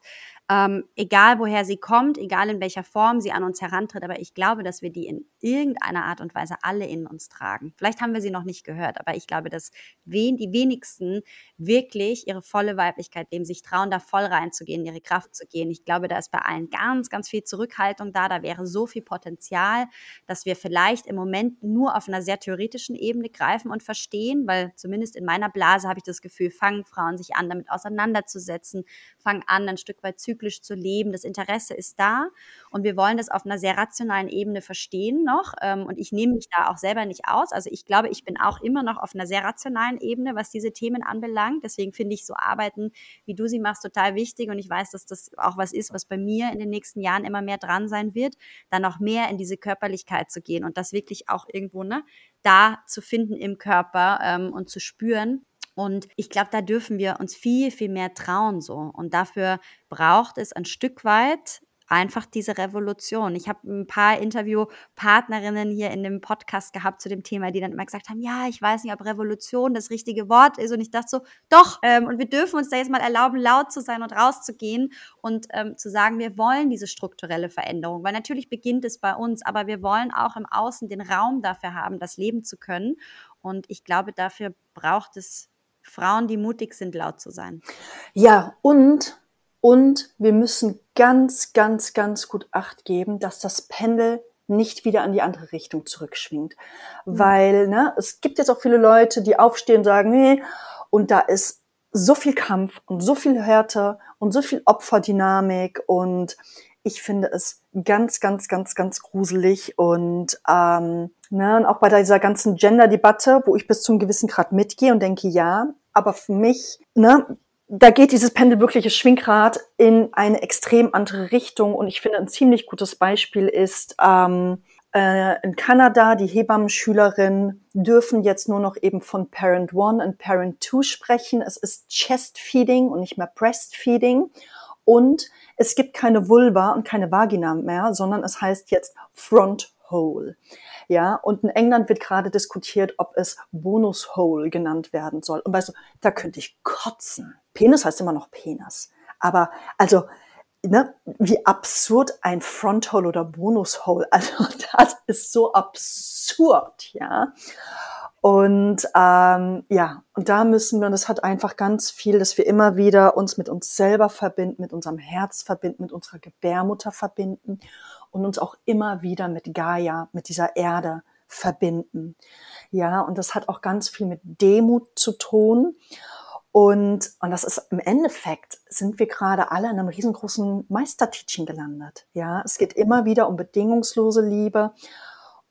Speaker 2: ähm, egal woher sie kommt, egal in welcher Form sie an uns herantritt, aber ich glaube, dass wir die in irgendeiner Art und Weise alle in uns tragen. Vielleicht haben wir sie noch nicht gehört, aber ich glaube, dass wen, die wenigsten wirklich ihre volle Weiblichkeit leben, sich trauen, da voll reinzugehen, ihre Kraft zu gehen. Ich glaube, da ist bei allen ganz, ganz viel Zurückhaltung da. Da wäre so viel Potenzial, dass wir vielleicht im Moment nur auf einer sehr theoretischen Ebene greifen und verstehen, weil zumindest in meiner Blase habe ich das Gefühl, fangen Frauen sich an, damit auseinanderzusetzen, fangen an, ein Stück weit zyklisch zu leben. Das Interesse ist da und wir wollen das auf einer sehr rationalen Ebene verstehen noch. Ähm, und ich nehme mich da auch selber nicht aus. Also ich glaube, ich bin auch immer noch auf einer sehr rationalen Ebene, was diese Themen anbelangt. Deswegen finde ich so Arbeiten, wie du sie machst, total wichtig. Und ich weiß, dass das auch was ist, was bei mir in den nächsten Jahren immer mehr dran sein wird, dann noch mehr in diese Körperlichkeit zu gehen und das wirklich auch irgendwo ne, da zu finden im Körper ähm, und zu spüren. Und ich glaube, da dürfen wir uns viel, viel mehr trauen so. Und dafür braucht es ein Stück weit einfach diese Revolution. Ich habe ein paar Interviewpartnerinnen hier in dem Podcast gehabt zu dem Thema, die dann immer gesagt haben, ja, ich weiß nicht, ob Revolution das richtige Wort ist. Und ich dachte so, doch. Ähm, und wir dürfen uns da jetzt mal erlauben, laut zu sein und rauszugehen und ähm, zu sagen, wir wollen diese strukturelle Veränderung. Weil natürlich beginnt es bei uns, aber wir wollen auch im Außen den Raum dafür haben, das leben zu können. Und ich glaube, dafür braucht es Frauen, die mutig sind, laut zu sein.
Speaker 3: Ja, und und wir müssen ganz, ganz, ganz gut Acht geben, dass das Pendel nicht wieder an die andere Richtung zurückschwingt. Mhm. Weil ne, es gibt jetzt auch viele Leute, die aufstehen und sagen, nee, und da ist so viel Kampf und so viel Härte und so viel Opferdynamik und ich finde es ganz, ganz, ganz, ganz gruselig und ähm, ne, und auch bei dieser ganzen Gender-Debatte, wo ich bis zum gewissen Grad mitgehe und denke, ja, aber für mich, ne, da geht dieses Pendel wirkliche Schwingrad in eine extrem andere Richtung. Und ich finde, ein ziemlich gutes Beispiel ist, ähm, äh, in Kanada, die Hebammenschülerinnen dürfen jetzt nur noch eben von Parent One und Parent Two sprechen. Es ist Chest Feeding und nicht mehr Breastfeeding. Und es gibt keine Vulva und keine Vagina mehr, sondern es heißt jetzt Front Hole. Ja, und in England wird gerade diskutiert, ob es Bonus Hole genannt werden soll. Und weißt du, da könnte ich kotzen. Penis heißt immer noch Penis. Aber also, ne, wie absurd ein Fronthole oder Bonushole. Also das ist so absurd, ja. Und ähm, ja, und da müssen wir, und das hat einfach ganz viel, dass wir immer wieder uns mit uns selber verbinden, mit unserem Herz verbinden, mit unserer Gebärmutter verbinden und uns auch immer wieder mit Gaia, mit dieser Erde verbinden. Ja, und das hat auch ganz viel mit Demut zu tun. Und, und das ist im Endeffekt sind wir gerade alle in einem riesengroßen Meisterteaching gelandet. Ja, es geht immer wieder um bedingungslose Liebe.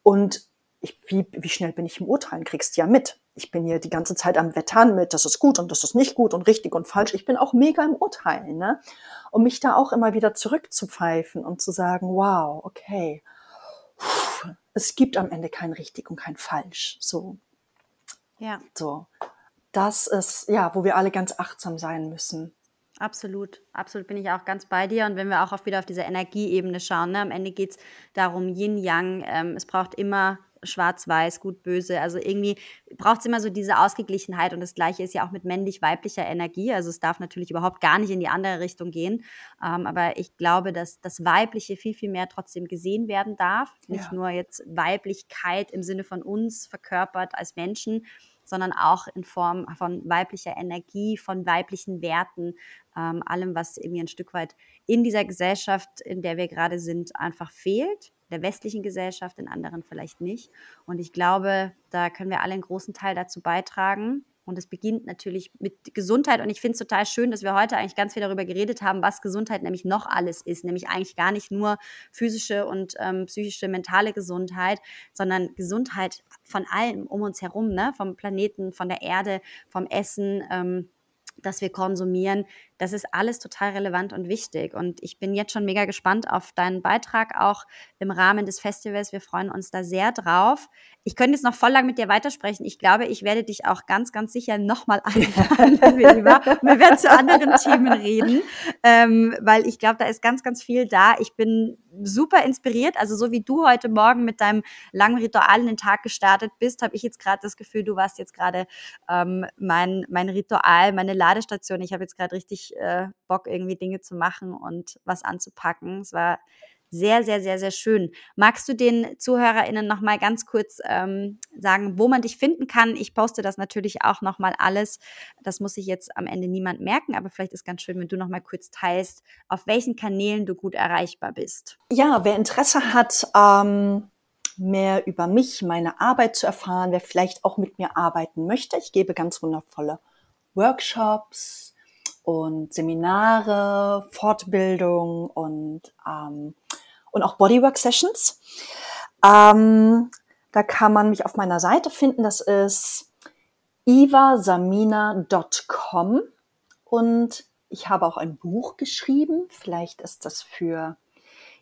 Speaker 3: Und ich, wie, wie schnell bin ich im Urteilen? Kriegst du ja mit. Ich bin hier die ganze Zeit am Wettern mit, das ist gut und das ist nicht gut und richtig und falsch. Ich bin auch mega im Urteilen, ne? Um mich da auch immer wieder zurückzupfeifen und zu sagen, wow, okay, es gibt am Ende kein richtig und kein falsch. So. Ja. So das ist, ja, wo wir alle ganz achtsam sein müssen.
Speaker 2: Absolut, absolut bin ich auch ganz bei dir. Und wenn wir auch auf, wieder auf diese Energieebene schauen, ne, am Ende geht es darum, Yin-Yang, ähm, es braucht immer schwarz-weiß, gut, böse. Also irgendwie braucht es immer so diese Ausgeglichenheit. Und das Gleiche ist ja auch mit männlich-weiblicher Energie. Also es darf natürlich überhaupt gar nicht in die andere Richtung gehen. Ähm, aber ich glaube, dass das Weibliche viel, viel mehr trotzdem gesehen werden darf. Nicht ja. nur jetzt Weiblichkeit im Sinne von uns verkörpert als Menschen, sondern auch in Form von weiblicher Energie, von weiblichen Werten, ähm, allem, was irgendwie ein Stück weit in dieser Gesellschaft, in der wir gerade sind, einfach fehlt. Der westlichen Gesellschaft, in anderen vielleicht nicht. Und ich glaube, da können wir alle einen großen Teil dazu beitragen. Und es beginnt natürlich mit Gesundheit. Und ich finde es total schön, dass wir heute eigentlich ganz viel darüber geredet haben, was Gesundheit nämlich noch alles ist. Nämlich eigentlich gar nicht nur physische und ähm, psychische, mentale Gesundheit, sondern Gesundheit von allem um uns herum, ne? vom Planeten, von der Erde, vom Essen. Ähm, das wir konsumieren, das ist alles total relevant und wichtig. Und ich bin jetzt schon mega gespannt auf deinen Beitrag auch im Rahmen des Festivals. Wir freuen uns da sehr drauf. Ich könnte jetzt noch voll lang mit dir weitersprechen. Ich glaube, ich werde dich auch ganz, ganz sicher nochmal einladen, Wir werden zu anderen Themen reden, ähm, weil ich glaube, da ist ganz, ganz viel da. Ich bin super inspiriert. Also so wie du heute Morgen mit deinem langen Ritual in den Tag gestartet bist, habe ich jetzt gerade das Gefühl, du warst jetzt gerade ähm, mein, mein Ritual, meine Ladestation. Ich habe jetzt gerade richtig äh, Bock, irgendwie Dinge zu machen und was anzupacken. Es war sehr, sehr, sehr, sehr schön. Magst du den ZuhörerInnen noch mal ganz kurz ähm, sagen, wo man dich finden kann? Ich poste das natürlich auch noch mal alles. Das muss sich jetzt am Ende niemand merken, aber vielleicht ist ganz schön, wenn du noch mal kurz teilst, auf welchen Kanälen du gut erreichbar bist.
Speaker 3: Ja, wer Interesse hat, ähm, mehr über mich, meine Arbeit zu erfahren, wer vielleicht auch mit mir arbeiten möchte, ich gebe ganz wundervolle Workshops, und Seminare, Fortbildung und, ähm, und auch Bodywork-Sessions. Ähm, da kann man mich auf meiner Seite finden. Das ist ivasamina.com und ich habe auch ein Buch geschrieben. Vielleicht ist das für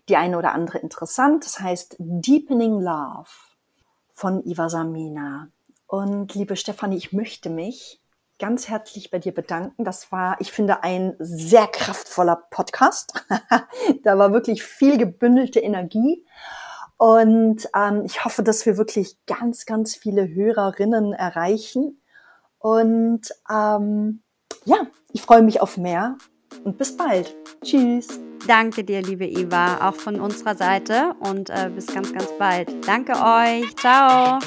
Speaker 3: die eine oder andere interessant. Das heißt Deepening Love von Iva Samina. Und liebe Stefanie, ich möchte mich ganz herzlich bei dir bedanken. Das war, ich finde, ein sehr kraftvoller Podcast. da war wirklich viel gebündelte Energie. Und ähm, ich hoffe, dass wir wirklich ganz, ganz viele Hörerinnen erreichen. Und ähm, ja, ich freue mich auf mehr und bis bald. Tschüss.
Speaker 2: Danke dir, liebe Eva, auch von unserer Seite und äh, bis ganz, ganz bald. Danke euch. Ciao.